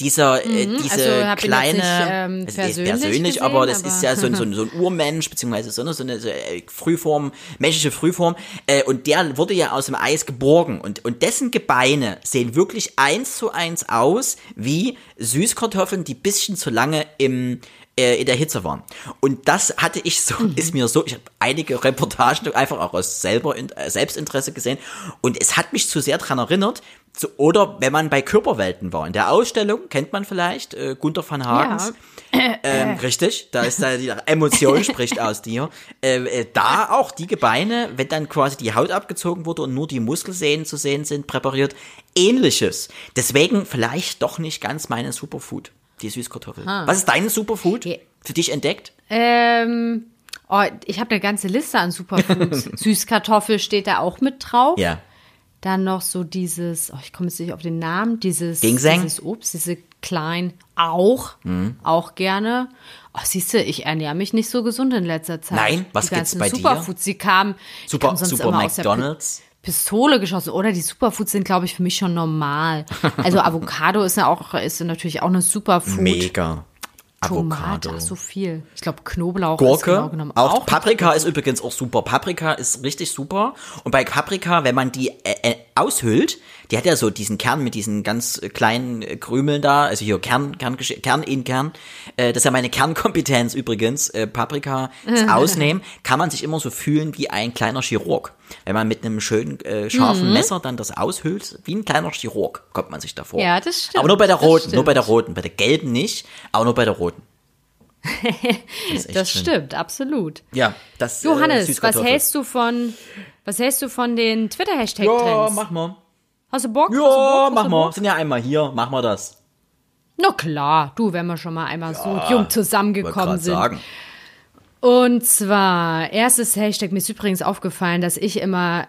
dieser, äh, mhm, diese also kleine, nicht, ähm, also persönlich, persönlich gesehen, aber das aber ist ja so ein, so ein, so ein Urmensch, beziehungsweise so eine, so eine so äh, Frühform, menschliche Frühform, äh, und der wurde ja aus dem Eis geborgen und, und dessen Gebeine sehen wirklich eins zu eins aus wie Süßkartoffeln, die bisschen zu lange im, äh, in der Hitze waren. Und das hatte ich so, mhm. ist mir so, ich habe einige Reportagen einfach auch aus selber, äh, Selbstinteresse gesehen und es hat mich zu sehr dran erinnert, zu, oder wenn man bei Körperwelten war, in der Ausstellung, kennt man vielleicht, äh, Gunther van Hagens. Ja. Ähm, richtig, da ist da die Emotion spricht aus dir. Äh, äh, da auch die Gebeine, wenn dann quasi die Haut abgezogen wurde und nur die Muskelsehnen zu sehen sind, präpariert, ähnliches. Deswegen vielleicht doch nicht ganz meine Superfood. Die Süßkartoffel. Ah. Was ist dein Superfood für dich entdeckt? Ähm, oh, ich habe eine ganze Liste an Superfoods. Süßkartoffel steht da auch mit drauf. Ja. Dann noch so dieses, oh, ich komme jetzt nicht auf den Namen, dieses, Ginseng? dieses Obst, diese kleinen, auch, mhm. auch gerne. Oh, siehst du, ich ernähre mich nicht so gesund in letzter Zeit. Nein, was die gibt's bei Superfoods, dir? Sie kamen, Super, Super McDonalds. Pistole geschossen. Oder die Superfoods sind, glaube ich, für mich schon normal. Also Avocado ist ja auch, ist natürlich auch eine Superfood. Mega. Tomate, ach, so viel. Ich glaube Knoblauch Gurke, genau genommen auch, auch Paprika ist übrigens auch super. Paprika ist richtig super. Und bei Paprika, wenn man die äh, äh, aushüllt, die hat ja so diesen Kern mit diesen ganz kleinen äh, Krümeln da, also hier Kern, Kern, Kern in Kern. Äh, das ist ja meine Kernkompetenz übrigens. Äh, Paprika ausnehmen, kann man sich immer so fühlen wie ein kleiner Chirurg. Wenn man mit einem schönen äh, scharfen mhm. Messer dann das aushüllt, wie ein kleiner Chirurg, kommt man sich davor. Ja, das stimmt. Aber nur bei der roten, nur bei der roten, bei der gelben nicht, aber nur bei der roten. Das, das stimmt, absolut. Ja, das äh, Johannes, äh, was hältst du von was hältst du von den Twitter Hashtag Trends? Ja, mach mal. Hast du Bock? Ja, mach mal. Sind ja einmal hier, mach mal das. Na klar, du, wenn wir schon mal einmal ja, so jung zusammengekommen sind. Sagen. Und zwar, erstes Hashtag, mir ist übrigens aufgefallen, dass ich immer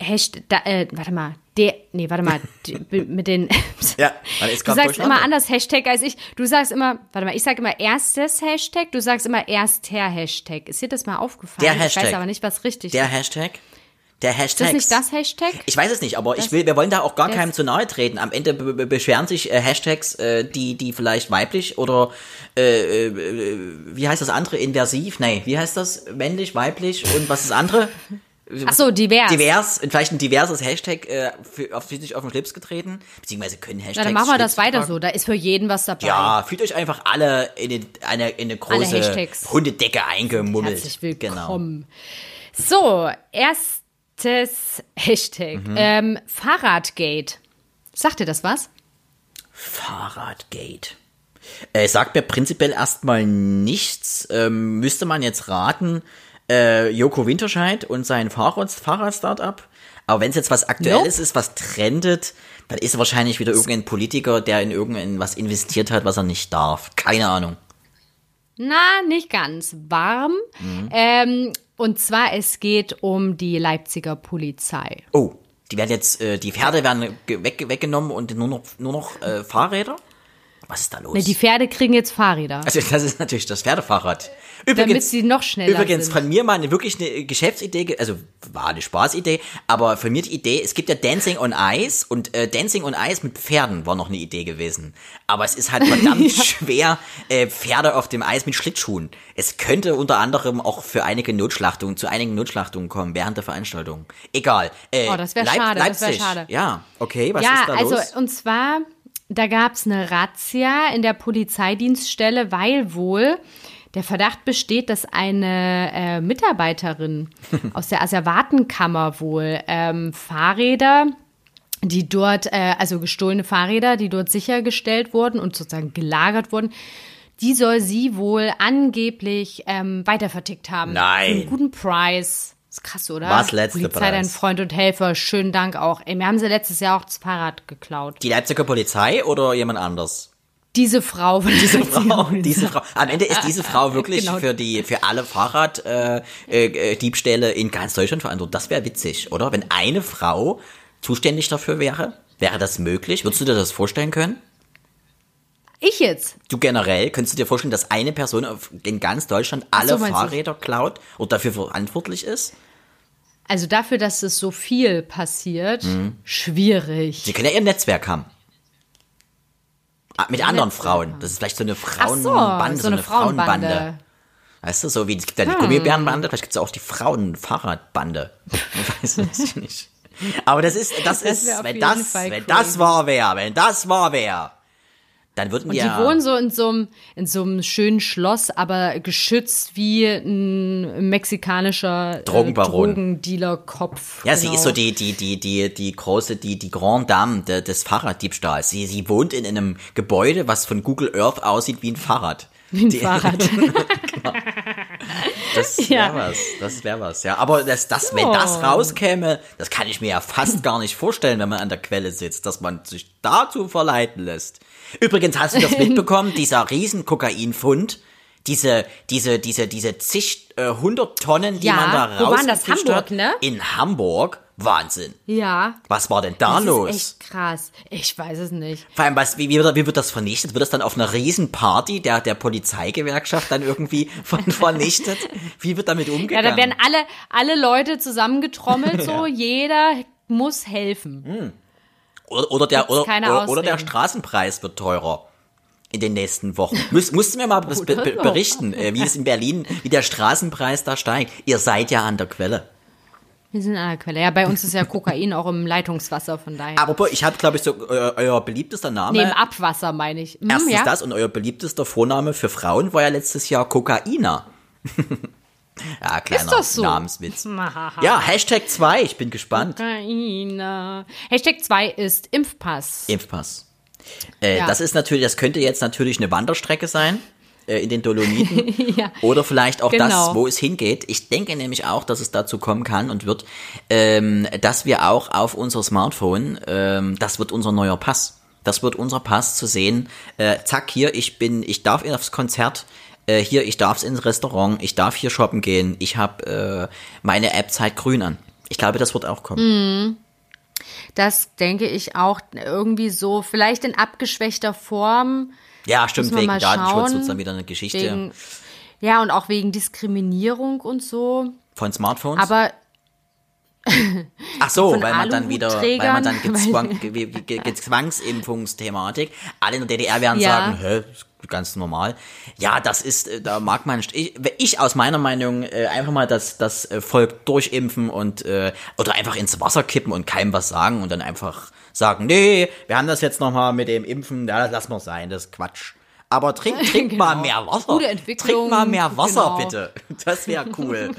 Hashtag, da, äh, warte mal, der, nee, warte mal, mit den, ja, du sagst immer anders Hashtag als ich, du sagst immer, warte mal, ich sag immer erstes Hashtag, du sagst immer erster Hashtag. Ist dir das mal aufgefallen? Der Hashtag. Ich weiß aber nicht, was richtig der ist. Der Hashtag? Der Hashtag. Ist das nicht das Hashtag? Ich weiß es nicht, aber das, ich will, wir wollen da auch gar keinem zu nahe treten. Am Ende beschweren sich äh, Hashtags, äh, die, die vielleicht weiblich oder äh, äh, wie heißt das andere? Inversiv? Nee, wie heißt das? Männlich, weiblich und was ist das andere? Ach so, divers. Divers, vielleicht ein diverses Hashtag äh, für, auf, sich auf den Schlips getreten, beziehungsweise können Hashtags. Na, dann machen wir das weiter so, da ist für jeden was dabei. Ja, fühlt euch einfach alle in eine, in eine große Hundedecke eingemummelt. Herzlich willkommen. Genau. So, erstes Hashtag. Mhm. Ähm, Fahrradgate. Sagt dir das was? Fahrradgate. Äh, sagt mir prinzipiell erstmal nichts. Ähm, müsste man jetzt raten, äh, Joko Winterscheid und sein Fahrrad, Fahrrad-Startup. Aber wenn es jetzt was Aktuelles nope. ist, was trendet, dann ist wahrscheinlich wieder irgendein Politiker, der in irgendwas investiert hat, was er nicht darf. Keine Ahnung. Na, nicht ganz warm. Mhm. Ähm, und zwar, es geht um die Leipziger Polizei. Oh, die werden jetzt, äh, die Pferde werden weg, weggenommen und nur noch, nur noch äh, Fahrräder? Was ist da los? Ne, die Pferde kriegen jetzt Fahrräder. Also das ist natürlich das Pferdefahrrad. Übrigens, Damit sie noch schneller Übrigens sind. von mir mal eine wirklich eine Geschäftsidee, also war eine Spaßidee, aber von mir die Idee, es gibt ja Dancing on Ice und äh, Dancing on Ice mit Pferden war noch eine Idee gewesen. Aber es ist halt verdammt ja. schwer, äh, Pferde auf dem Eis mit Schlittschuhen. Es könnte unter anderem auch für einige Notschlachtungen, zu einigen Notschlachtungen kommen während der Veranstaltung. Egal. Äh, oh, das wäre schade, Leipzig. das wäre schade. Ja, okay, was ja, ist da also, los? also und zwar da gab es eine Razzia in der Polizeidienststelle, weil wohl der Verdacht besteht, dass eine äh, Mitarbeiterin aus der Asservatenkammer wohl ähm, Fahrräder die dort, äh, also gestohlene Fahrräder, die dort sichergestellt wurden und sozusagen gelagert wurden, die soll sie wohl angeblich ähm, weitervertickt haben. Nein. Für einen guten Preis. Ist krass, oder? Was letzte Polizei, Preis? dein Freund und Helfer. Schönen Dank auch. Ey, mir haben sie letztes Jahr auch das Fahrrad geklaut. Die Leipziger Polizei oder jemand anders? Diese Frau. Diese Frau, diese Frau. Am Ende ist diese Frau wirklich genau. für die, für alle Fahrraddiebstähle äh, äh, in ganz Deutschland verantwortlich. Das wäre witzig, oder? Wenn eine Frau zuständig dafür wäre, wäre das möglich? Würdest du dir das vorstellen können? Ich jetzt? Du generell, könntest du dir vorstellen, dass eine Person in ganz Deutschland alle so, Fahrräder du? klaut und dafür verantwortlich ist? Also dafür, dass es so viel passiert, mhm. schwierig. Sie können ja ihr Netzwerk haben. Ah, mit anderen Frauen. Das ist vielleicht so eine Frauenbande, so, so, eine, Frauenbande. Frauenbande. Weißt du, so wie es gibt ja die hm. Gummibärenbande, vielleicht gibt es auch die Frauenfahrradbande. Ich weiß es nicht. Aber das ist, das, das ist, wenn das, wenn das wahr wäre, wenn das wahr wäre, dann würden und wir. Die wohnen so in so einem, in so einem schönen Schloss, aber geschützt wie ein mexikanischer äh, Drogenbaron. Drogendealer-Kopf. Ja, genau. sie ist so die, die, die, die, die große, die, die Grand Dame de, des Fahrraddiebstahls. Sie, sie wohnt in einem Gebäude, was von Google Earth aussieht wie ein Fahrrad. Wie ein die, Fahrrad. genau. Das wäre ja. was. Das wäre was, ja. Aber das, das, wenn das rauskäme, das kann ich mir ja fast gar nicht vorstellen, wenn man an der Quelle sitzt, dass man sich dazu verleiten lässt. Übrigens hast du das mitbekommen, dieser riesen Kokainfund, diese, diese, diese, diese zig, äh, hundert Tonnen, die ja, man da raus wo waren das? Hamburg, hat, ne? In Hamburg. Wahnsinn. Ja. Was war denn da das los? Ist echt krass. Ich weiß es nicht. Vor allem, was, wie, wie, wird, wie wird das vernichtet? Wird das dann auf einer Riesenparty der, der Polizeigewerkschaft dann irgendwie von, vernichtet? Wie wird damit umgegangen? Ja, da werden alle, alle Leute zusammengetrommelt, so. ja. Jeder muss helfen. Hm. Oder, oder, der, oder, oder, oder der Straßenpreis wird teurer in den nächsten Wochen. Müs, musst du mir mal be be berichten, äh, wie es in Berlin, wie der Straßenpreis da steigt. Ihr seid ja an der Quelle. Wir sind an der Quelle. Ja, bei uns ist ja Kokain auch im Leitungswasser, von daher. Aber ich habe, glaube ich, so euer, euer beliebtester Name. Neben Abwasser meine ich. Hm, Erstens ja? das und euer beliebtester Vorname für Frauen war ja letztes Jahr Kokaina. Ja, kleiner ist das so? Namenswitz. ja, Hashtag 2, ich bin gespannt. Kokaina. Hashtag 2 ist Impfpass. Impfpass. Äh, ja. Das ist natürlich, das könnte jetzt natürlich eine Wanderstrecke sein äh, in den Dolomiten. ja, Oder vielleicht auch genau. das, wo es hingeht. Ich denke nämlich auch, dass es dazu kommen kann und wird, ähm, dass wir auch auf unser Smartphone, ähm, das wird unser neuer Pass. Das wird unser Pass zu sehen. Äh, zack, hier, ich bin, ich darf aufs Konzert äh, hier, ich darf ins Restaurant, ich darf hier shoppen gehen, ich habe äh, meine App Zeit grün an. Ich glaube, das wird auch kommen. Mhm. Das denke ich auch irgendwie so, vielleicht in abgeschwächter Form. Ja, stimmt, wegen Datenschutz wird es dann wieder eine Geschichte. Wegen, ja, und auch wegen Diskriminierung und so. Von Smartphones? Aber Ach so, weil man dann wieder, weil man dann gezwang, Gezwangsimpfungsthematik. Alle in der DDR werden ja. sagen, hä, ganz normal. Ja, das ist, äh, da mag man, ich, ich aus meiner Meinung äh, einfach mal das, das äh, Volk durchimpfen und, äh, oder einfach ins Wasser kippen und keinem was sagen und dann einfach sagen, nee, wir haben das jetzt nochmal mit dem Impfen, ja, das lassen wir sein, das ist Quatsch. Aber trink, trink genau. mal mehr Wasser. Gute Entwicklung. Trink mal mehr Wasser, genau. bitte. Das wäre cool.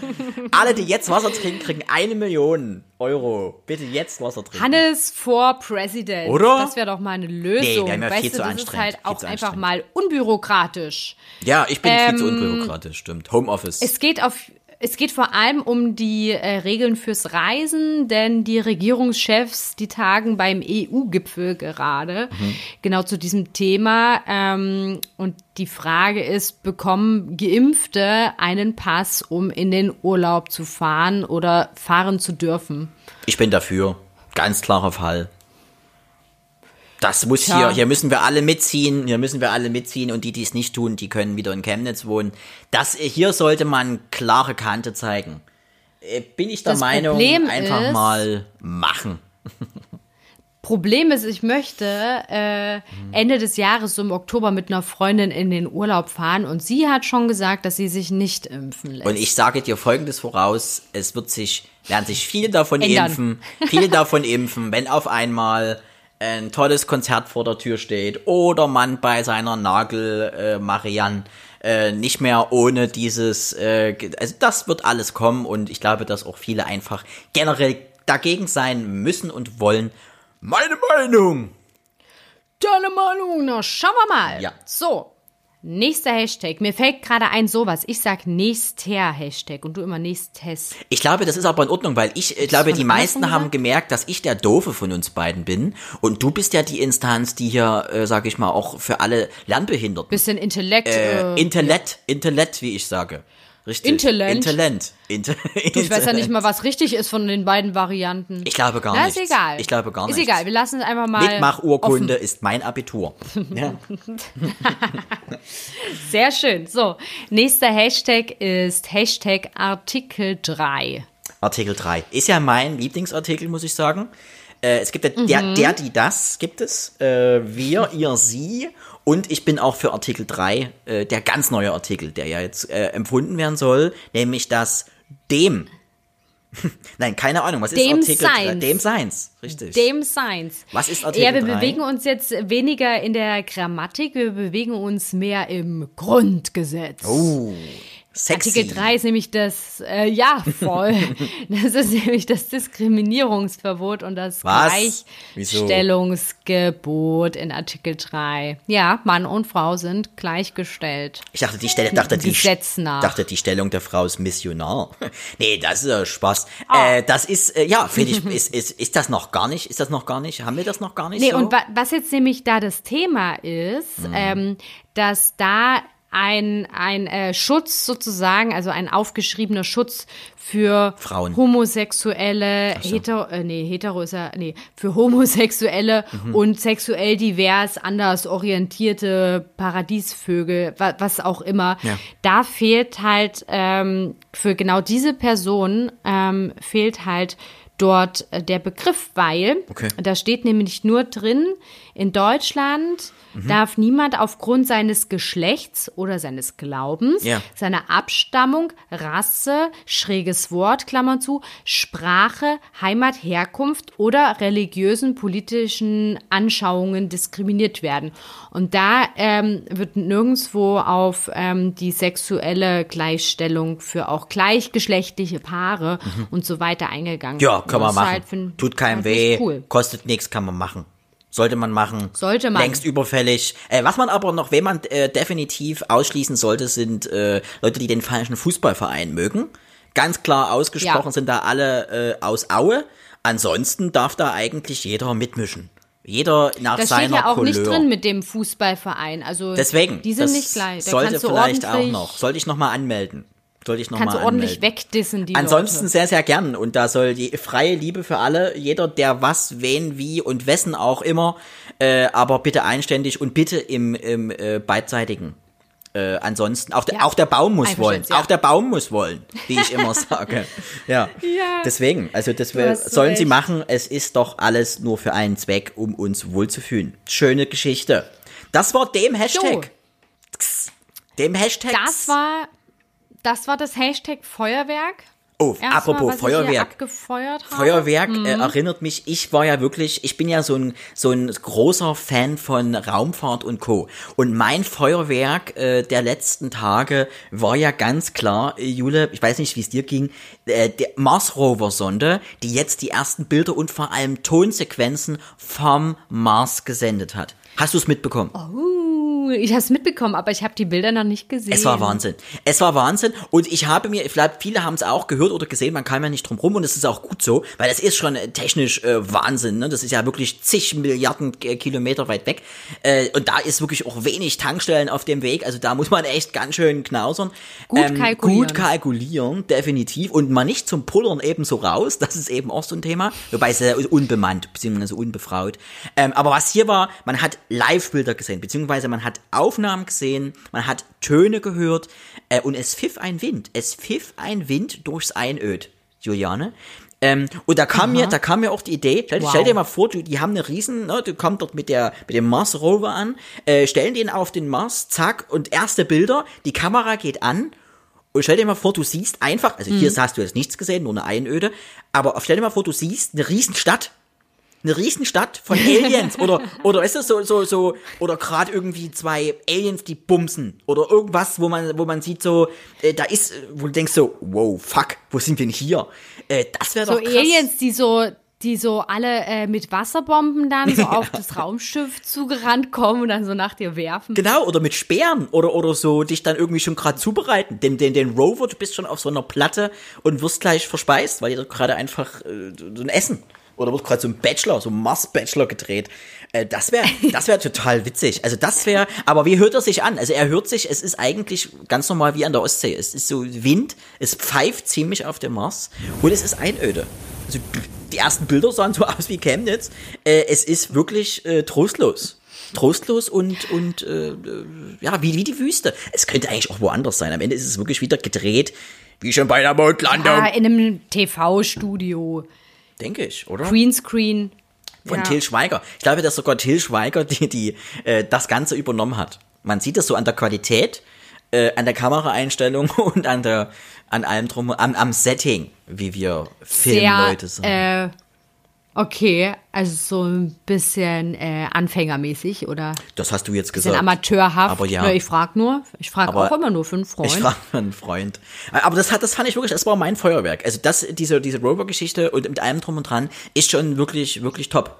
Alle, die jetzt Wasser trinken, kriegen eine Million Euro. Bitte jetzt Wasser trinken. Hannes for President. Oder? Das wäre doch mal eine Lösung. Nee, ja weißt viel du, zu das ist halt auch einfach mal unbürokratisch. Ja, ich bin ähm, viel zu ähm, unbürokratisch, stimmt. Homeoffice. Es geht auf es geht vor allem um die äh, Regeln fürs Reisen, denn die Regierungschefs, die tagen beim EU-Gipfel gerade mhm. genau zu diesem Thema. Ähm, und die Frage ist, bekommen Geimpfte einen Pass, um in den Urlaub zu fahren oder fahren zu dürfen? Ich bin dafür. Ganz klarer Fall. Das muss Tja. hier, hier müssen wir alle mitziehen, hier müssen wir alle mitziehen und die, die es nicht tun, die können wieder in Chemnitz wohnen. Das, hier sollte man klare Kante zeigen. Äh, bin ich der das Meinung, Problem einfach ist, mal machen. Problem ist, ich möchte äh, Ende des Jahres, so im Oktober, mit einer Freundin in den Urlaub fahren und sie hat schon gesagt, dass sie sich nicht impfen lässt. Und ich sage dir Folgendes voraus, es wird sich, werden sich viele davon Ändern. impfen, viele davon impfen, wenn auf einmal ein tolles Konzert vor der Tür steht oder man bei seiner Nagel äh, Marianne äh, nicht mehr ohne dieses, äh, also das wird alles kommen und ich glaube, dass auch viele einfach generell dagegen sein müssen und wollen. Meine Meinung! Deine Meinung, na schauen wir mal. Ja. So, Nächster Hashtag. Mir fällt gerade ein sowas. Ich sag nächster Hashtag und du immer nächstes. Ich glaube, das ist aber in Ordnung, weil ich, ich glaube, die meisten haben gemerkt, dass ich der Doofe von uns beiden bin und du bist ja die Instanz, die hier, äh, sage ich mal, auch für alle Lernbehinderten. Bisschen Intellekt. Äh, äh, Intellekt, ja. Intellekt, wie ich sage. Richtig. Interland. Interland. Inter du, ich weiß ja nicht mal, was richtig ist von den beiden Varianten. Ich glaube gar nicht. Ist egal. Ich glaube gar nicht. Ist egal, wir lassen es einfach mal. Mitmachurkunde offen. ist mein Abitur. Ja. Sehr schön. So, nächster Hashtag ist Hashtag Artikel 3. Artikel 3. Ist ja mein Lieblingsartikel, muss ich sagen. Äh, es gibt ja mhm. der, der, die, das gibt es. Äh, wir, ihr, sie. Und ich bin auch für Artikel 3, äh, der ganz neue Artikel, der ja jetzt äh, empfunden werden soll, nämlich das dem. Nein, keine Ahnung, was dem ist Artikel Science. 3? Dem Science, richtig. Dem Science. Was ist Artikel 3? Ja, wir 3? bewegen uns jetzt weniger in der Grammatik, wir bewegen uns mehr im Grundgesetz. Oh. Sexy. Artikel 3 ist nämlich das, äh, ja, voll. das ist nämlich das Diskriminierungsverbot und das Was? Gleichstellungsgebot in Artikel 3. Ja, Mann und Frau sind gleichgestellt. Ich dachte, die Stelle, dachte, die, dachte, die Stellung der Frau ist Missionar. nee, das ist äh, Spaß. Oh. Äh, das ist, äh, ja, finde ich, ist, ist, ist das noch gar nicht, ist das noch gar nicht, haben wir das noch gar nicht Nee, so? und wa was jetzt nämlich da das Thema ist, hm. ähm, dass da ein, ein äh, Schutz sozusagen, also ein aufgeschriebener Schutz für Frauen. homosexuelle, so. hetero, äh, nee, hetero ist ja, nee, für homosexuelle mhm. und sexuell divers, anders orientierte Paradiesvögel, was, was auch immer. Ja. Da fehlt halt ähm, für genau diese Person ähm, fehlt halt dort äh, der Begriff, weil okay. da steht nämlich nur drin, in Deutschland mhm. darf niemand aufgrund seines Geschlechts oder seines Glaubens, ja. seiner Abstammung, Rasse, schräges Wort, Klammer zu, Sprache, Heimat, Herkunft oder religiösen, politischen Anschauungen diskriminiert werden. Und da ähm, wird nirgendwo auf ähm, die sexuelle Gleichstellung für auch gleichgeschlechtliche Paare mhm. und so weiter eingegangen. Ja, kann man machen. Halt Tut keinem weh, cool. kostet nichts, kann man machen. Sollte man machen. Sollte man. Längst überfällig. Äh, was man aber noch, wen man äh, definitiv ausschließen sollte, sind äh, Leute, die den falschen Fußballverein mögen. Ganz klar ausgesprochen ja. sind da alle äh, aus Aue. Ansonsten darf da eigentlich jeder mitmischen. Jeder nach das seiner. Das steht ja auch Couleur. nicht drin mit dem Fußballverein. Also Deswegen. Die sind nicht gleich. Da sollte vielleicht auch noch. Sollte ich noch mal anmelden. Wollte ich nochmal Kannst du ordentlich wegdissen, die Ansonsten Leute. sehr, sehr gern. Und da soll die freie Liebe für alle, jeder, der was, wen, wie und wessen auch immer, äh, aber bitte einständig und bitte im, im äh, beidseitigen. Äh, ansonsten, auch, ja. auch der Baum muss wollen. Ja. Auch der Baum muss wollen, wie ich immer sage. Ja. ja. Deswegen, also das wir, sollen recht. sie machen. Es ist doch alles nur für einen Zweck, um uns wohlzufühlen. Schöne Geschichte. Das war dem Hashtag. So. Dem Hashtag. Das war, das war das Hashtag Feuerwerk. Oh, Erst apropos Feuerwerk. Feuerwerk mhm. äh, erinnert mich, ich war ja wirklich, ich bin ja so ein, so ein großer Fan von Raumfahrt und Co. Und mein Feuerwerk äh, der letzten Tage war ja ganz klar, äh, Jule, ich weiß nicht, wie es dir ging, äh, der Mars Rover Sonde, die jetzt die ersten Bilder und vor allem Tonsequenzen vom Mars gesendet hat. Hast du es mitbekommen? Oh ich habe es mitbekommen, aber ich habe die Bilder noch nicht gesehen. Es war Wahnsinn. Es war Wahnsinn. Und ich habe mir, vielleicht viele haben es auch gehört oder gesehen, man kam ja nicht drum rum und es ist auch gut so, weil das ist schon äh, technisch äh, Wahnsinn. Ne? Das ist ja wirklich zig Milliarden äh, Kilometer weit weg. Äh, und da ist wirklich auch wenig Tankstellen auf dem Weg. Also da muss man echt ganz schön knausern. Gut ähm, kalkulieren. Gut kalkulieren, definitiv. Und mal nicht zum Pullern eben so raus. Das ist eben auch so ein Thema. Wobei es ist unbemannt, beziehungsweise unbefraut. Ähm, aber was hier war, man hat Live-Bilder gesehen, beziehungsweise man hat Aufnahmen gesehen, man hat Töne gehört äh, und es pfiff ein Wind. Es pfiff ein Wind durchs Einöd, Juliane. Ähm, und da kam Aha. mir, da kam mir auch die Idee, stell, wow. stell, dir mal vor, du, die haben eine riesen, ne, du kommst dort mit der, mit dem Mars Rover an, äh, stellen den auf den Mars, zack, und erste Bilder, die Kamera geht an, und stell dir mal vor, du siehst einfach, also hier mhm. hast du jetzt nichts gesehen, nur eine Einöde, aber stell dir mal vor, du siehst eine riesen Stadt eine Riesenstadt von Aliens oder oder ist das so so so oder gerade irgendwie zwei Aliens die bumsen oder irgendwas wo man wo man sieht so äh, da ist wo du denkst so wow fuck wo sind wir denn hier äh, das wäre doch so krass. Aliens die so die so alle äh, mit Wasserbomben dann so auf das Raumschiff zugerannt kommen und dann so nach dir werfen. Genau, oder mit Speeren oder, oder so dich dann irgendwie schon gerade zubereiten. Den, den, den Rover, du bist schon auf so einer Platte und wirst gleich verspeist, weil ihr gerade einfach äh, so ein Essen oder wird gerade so ein Bachelor, so ein Mars-Bachelor gedreht. Äh, das wäre das wäre total witzig. Also das wäre, aber wie hört er sich an? Also er hört sich, es ist eigentlich ganz normal wie an der Ostsee. Es ist so Wind, es pfeift ziemlich auf dem Mars und es ist Einöde. Also die ersten Bilder sahen so aus wie Chemnitz. Äh, es ist wirklich äh, trostlos trostlos und und äh, ja wie wie die Wüste. Es könnte eigentlich auch woanders sein. Am Ende ist es wirklich wieder gedreht, wie schon bei der Mondlandung. Ja, in einem TV-Studio. Denke ich, oder? Greenscreen. Von ja. Till Schweiger. Ich glaube, dass sogar Till Schweiger die, die äh, das Ganze übernommen hat. Man sieht das so an der Qualität, äh, an der Kameraeinstellung und an der an allem drum, am, am Setting, wie wir Filmleute sind. Äh, Okay, also so ein bisschen äh, anfängermäßig, oder? Das hast du jetzt gesagt. Amateurhaft. Aber ja. Ich frage nur. Ich frage auch immer nur für einen Freund. Ich frage für einen Freund. Aber das hat, das fand ich wirklich, das war mein Feuerwerk. Also das, diese, diese Rover-Geschichte und mit allem drum und dran ist schon wirklich, wirklich top.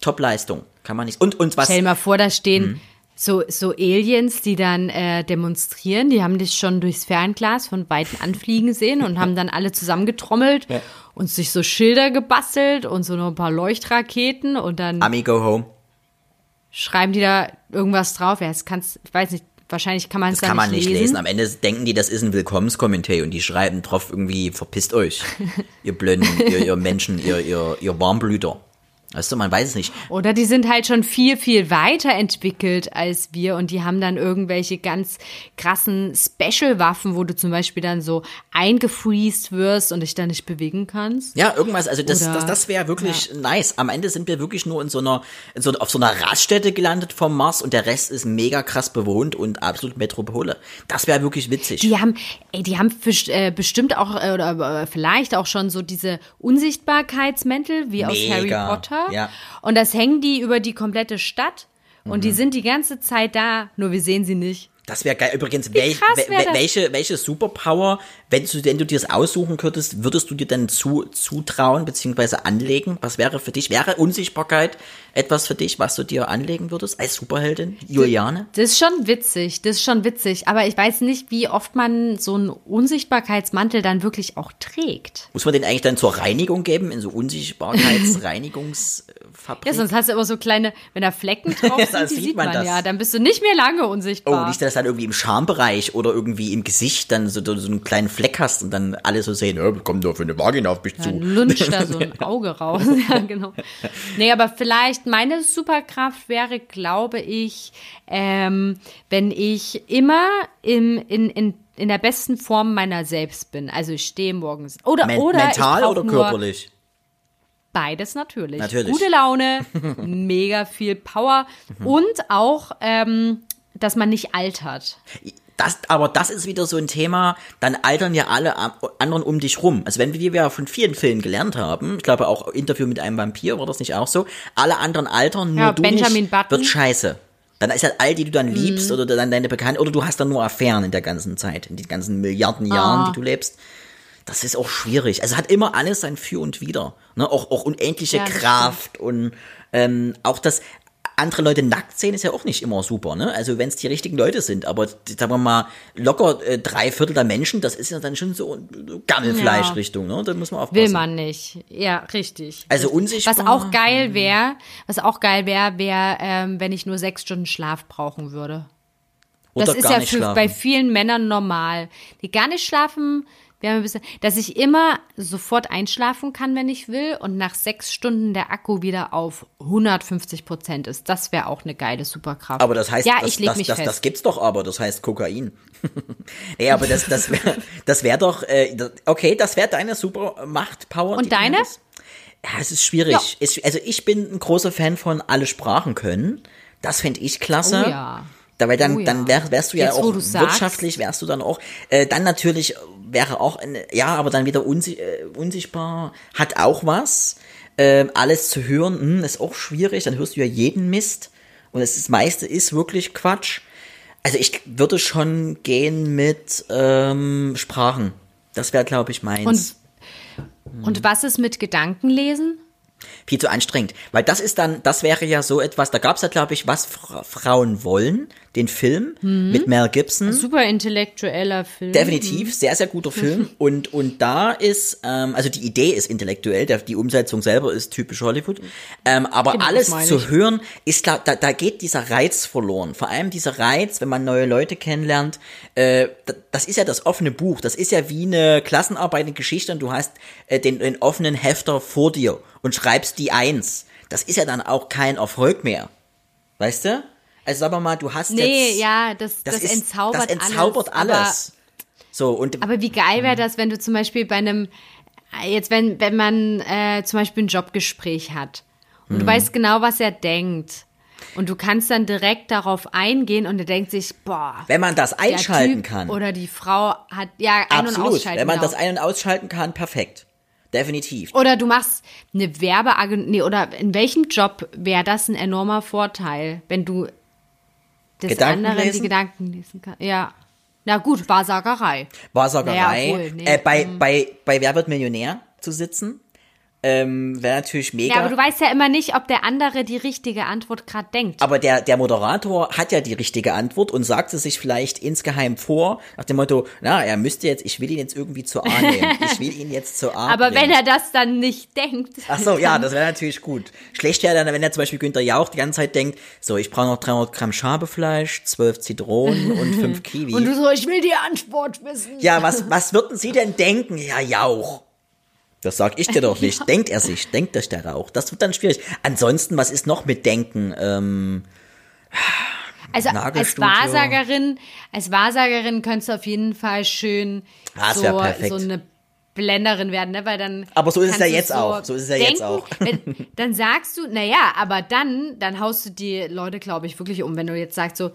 Top-Leistung. Kann man nicht. Und, und was. Stell dir mal vor, da stehen, hm so, so Aliens, die dann äh, demonstrieren, die haben dich schon durchs Fernglas von Weitem anfliegen sehen und haben dann alle zusammengetrommelt ja. und sich so Schilder gebastelt und so noch ein paar Leuchtraketen und dann. Ami, go home. Schreiben die da irgendwas drauf? Ja, das kannst, ich weiß nicht, wahrscheinlich kann man es kann man nicht lesen. lesen. Am Ende denken die, das ist ein Willkommenskommentar und die schreiben drauf irgendwie, verpisst euch, ihr Blöden, ihr, ihr Menschen, ihr, ihr, ihr Warmblüter. Weißt du, man weiß es nicht. Oder die sind halt schon viel, viel weiterentwickelt als wir und die haben dann irgendwelche ganz krassen Special-Waffen, wo du zum Beispiel dann so eingefriest wirst und dich dann nicht bewegen kannst. Ja, irgendwas, also das, Oder, das, das wäre wirklich ja. nice. Am Ende sind wir wirklich nur in so einer, in so, auf so einer Raststätte gelandet vom Mars und der Rest ist mega krass bewohnt und absolut Metropole. Das wäre wirklich witzig. Die haben, ey, die haben äh, bestimmt auch, äh, oder vielleicht auch schon so diese Unsichtbarkeitsmäntel wie mega. aus Harry Potter. Ja. Und das hängen die über die komplette Stadt. Und mhm. die sind die ganze Zeit da, nur wir sehen sie nicht. Das wäre geil. Übrigens, wel, wel, welche, welche Superpower, wenn du, wenn du dir das aussuchen könntest, würdest du dir denn zu, zutrauen bzw. anlegen? Was wäre für dich? Wäre Unsichtbarkeit etwas für dich, was du dir anlegen würdest als Superheldin, Juliane? Das ist schon witzig, das ist schon witzig. Aber ich weiß nicht, wie oft man so einen Unsichtbarkeitsmantel dann wirklich auch trägt. Muss man den eigentlich dann zur Reinigung geben, in so Unsichtbarkeitsreinigungsfabrik? ja, sonst hast du immer so kleine, wenn da Flecken drauf sind, die sieht man, man ja. Dann bist du nicht mehr lange unsichtbar. Oh, nicht, dass dann irgendwie im Schambereich oder irgendwie im Gesicht dann so, so einen kleinen Fleck hast und dann alle so sehen, oh, kommt nur für eine Vagina auf mich ja, zu. Lunscht da so ein Auge raus. ja, genau. Nee, aber vielleicht meine Superkraft wäre, glaube ich, ähm, wenn ich immer im, in, in in der besten Form meiner selbst bin. Also ich stehe morgens. Oder, Men oder mental oder körperlich? Beides natürlich. Natürlich. Gute Laune, mega viel Power und auch, ähm, dass man nicht altert. Das, aber das ist wieder so ein Thema, dann altern ja alle anderen um dich rum. Also wenn wir, wie wir von vielen Filmen gelernt haben, ich glaube auch Interview mit einem Vampir, war das nicht auch so, alle anderen altern, nur ja, du Benjamin nicht, Button. wird scheiße. Dann ist halt all, die du dann liebst mhm. oder dann deine Bekannten, oder du hast dann nur Affären in der ganzen Zeit, in den ganzen Milliarden Jahren, oh. die du lebst. Das ist auch schwierig. Also hat immer alles sein Für und Wider. Ne? Auch, auch unendliche ja, Kraft und ähm, auch das, andere Leute nackt sehen ist ja auch nicht immer super, ne? Also wenn es die richtigen Leute sind, aber sagen wir mal locker äh, drei Viertel der Menschen, das ist ja dann schon so Gammelfleisch-Richtung, ne? Da muss man aufpassen. Will man nicht, ja, richtig. Also unsichtbar. Was auch geil wäre, was auch geil wäre, wäre, ähm, wenn ich nur sechs Stunden Schlaf brauchen würde. Oder das ist ja für, bei vielen Männern normal, die gar nicht schlafen wir haben ein bisschen, dass ich immer sofort einschlafen kann, wenn ich will, und nach sechs Stunden der Akku wieder auf 150 Prozent ist. Das wäre auch eine geile Superkraft. Aber das heißt, ja, das, ich leg das, mich das, fest. das gibt's doch aber, das heißt Kokain. nee, aber das, das wäre das wär doch, äh, okay, das wäre deine Supermacht, Power. Und deine? Ja, es ist schwierig. Ja. Also ich bin ein großer Fan von alle Sprachen können. Das fände ich klasse. Oh ja. Da, weil dann, oh ja. dann wär, wärst du ja Jetzt, auch wirtschaftlich, wärst du dann auch. Äh, dann natürlich wäre auch, eine, ja, aber dann wieder unsi äh, unsichtbar, hat auch was. Äh, alles zu hören, hm, ist auch schwierig, dann hörst du ja jeden Mist. Und das, das meiste ist wirklich Quatsch. Also ich würde schon gehen mit ähm, Sprachen. Das wäre, glaube ich, meins. Und, und was ist mit Gedankenlesen? viel zu anstrengend. Weil das ist dann, das wäre ja so etwas, da gab es ja, glaube ich, was Fra Frauen wollen, den Film mhm. mit Mel Gibson. Super intellektueller Film. Definitiv, mhm. sehr, sehr guter Film. Und, und da ist, ähm, also die Idee ist intellektuell, der, die Umsetzung selber ist typisch Hollywood. Ähm, aber genau, alles zu hören, ist klar, da, da geht dieser Reiz verloren. Vor allem dieser Reiz, wenn man neue Leute kennenlernt, äh, das ist ja das offene Buch. Das ist ja wie eine Klassenarbeit, eine Geschichte und du hast äh, den, den offenen Hefter vor dir und schreibst die Eins. Das ist ja dann auch kein Erfolg mehr. Weißt du? Also sag mal, du hast nee, jetzt. Nee, ja, das, das, das ist, entzaubert, das entzaubert alles. alles. Aber, so, und, aber wie geil wäre das, wenn du zum Beispiel bei einem, jetzt wenn, wenn man äh, zum Beispiel ein Jobgespräch hat und du weißt genau, was er denkt. Und du kannst dann direkt darauf eingehen und er denkt sich, boah. Wenn man das einschalten kann. Oder die Frau hat, ja, ein- Absolut. und ausschalten. Wenn man genau. das ein- und ausschalten kann, perfekt. Definitiv. Oder du machst eine Werbeagentur, nee, oder in welchem Job wäre das ein enormer Vorteil, wenn du des Gedanken anderen lesen? die Gedanken lesen kannst? Ja. Na gut, Wahrsagerei. Wahrsagerei. Naja, nee. äh, bei, mhm. bei, bei Wer wird Millionär zu sitzen? Ähm, wäre natürlich mega. Ja, aber du weißt ja immer nicht, ob der andere die richtige Antwort gerade denkt. Aber der, der Moderator hat ja die richtige Antwort und sagt es sich vielleicht insgeheim vor, nach dem Motto, na, er müsste jetzt, ich will ihn jetzt irgendwie zur A nehmen. Ich will ihn jetzt zur A Aber bringen. wenn er das dann nicht denkt. Ach so, ja, das wäre natürlich gut. Schlecht wäre dann, wenn er zum Beispiel Günther Jauch die ganze Zeit denkt, so, ich brauche noch 300 Gramm Schabefleisch, 12 Zitronen und 5 Kiwi. Und du so, ich will die Antwort wissen. Ja, was, was würden Sie denn denken? Ja, Jauch. Das sag ich dir doch nicht. ja. Denkt er sich, denkt der Sterne auch. Das wird dann schwierig. Ansonsten, was ist noch mit Denken? Ähm, also als Wahrsagerin, als Wahrsagerin könntest du auf jeden Fall schön ah, so, so eine Blenderin werden, ne? Weil dann. Aber so ist es ja jetzt so auch. So ist es ja denken, jetzt auch. Wenn, dann sagst du, naja, aber dann, dann haust du die Leute, glaube ich, wirklich um, wenn du jetzt sagst so,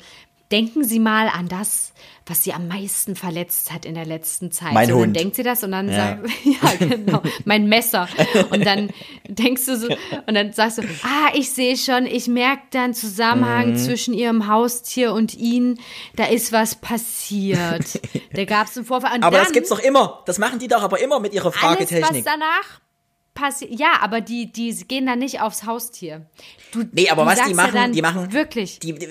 denken Sie mal an das, was sie am meisten verletzt hat in der letzten Zeit. Mein so, Hund. Dann denkt sie das und dann ja. sagt, ja, genau, mein Messer. Und dann denkst du so, und dann sagst du, ah, ich sehe schon, ich merke da einen Zusammenhang mhm. zwischen ihrem Haustier und ihnen. Da ist was passiert. Da gab es einen Vorfall. Und aber dann, das gibt's doch immer. Das machen die doch aber immer mit ihrer Fragetechnik. Alles, was danach passiert. Ja, aber die, die gehen dann nicht aufs Haustier. Du, nee, aber was die machen, ja die machen. Wirklich. Die, die,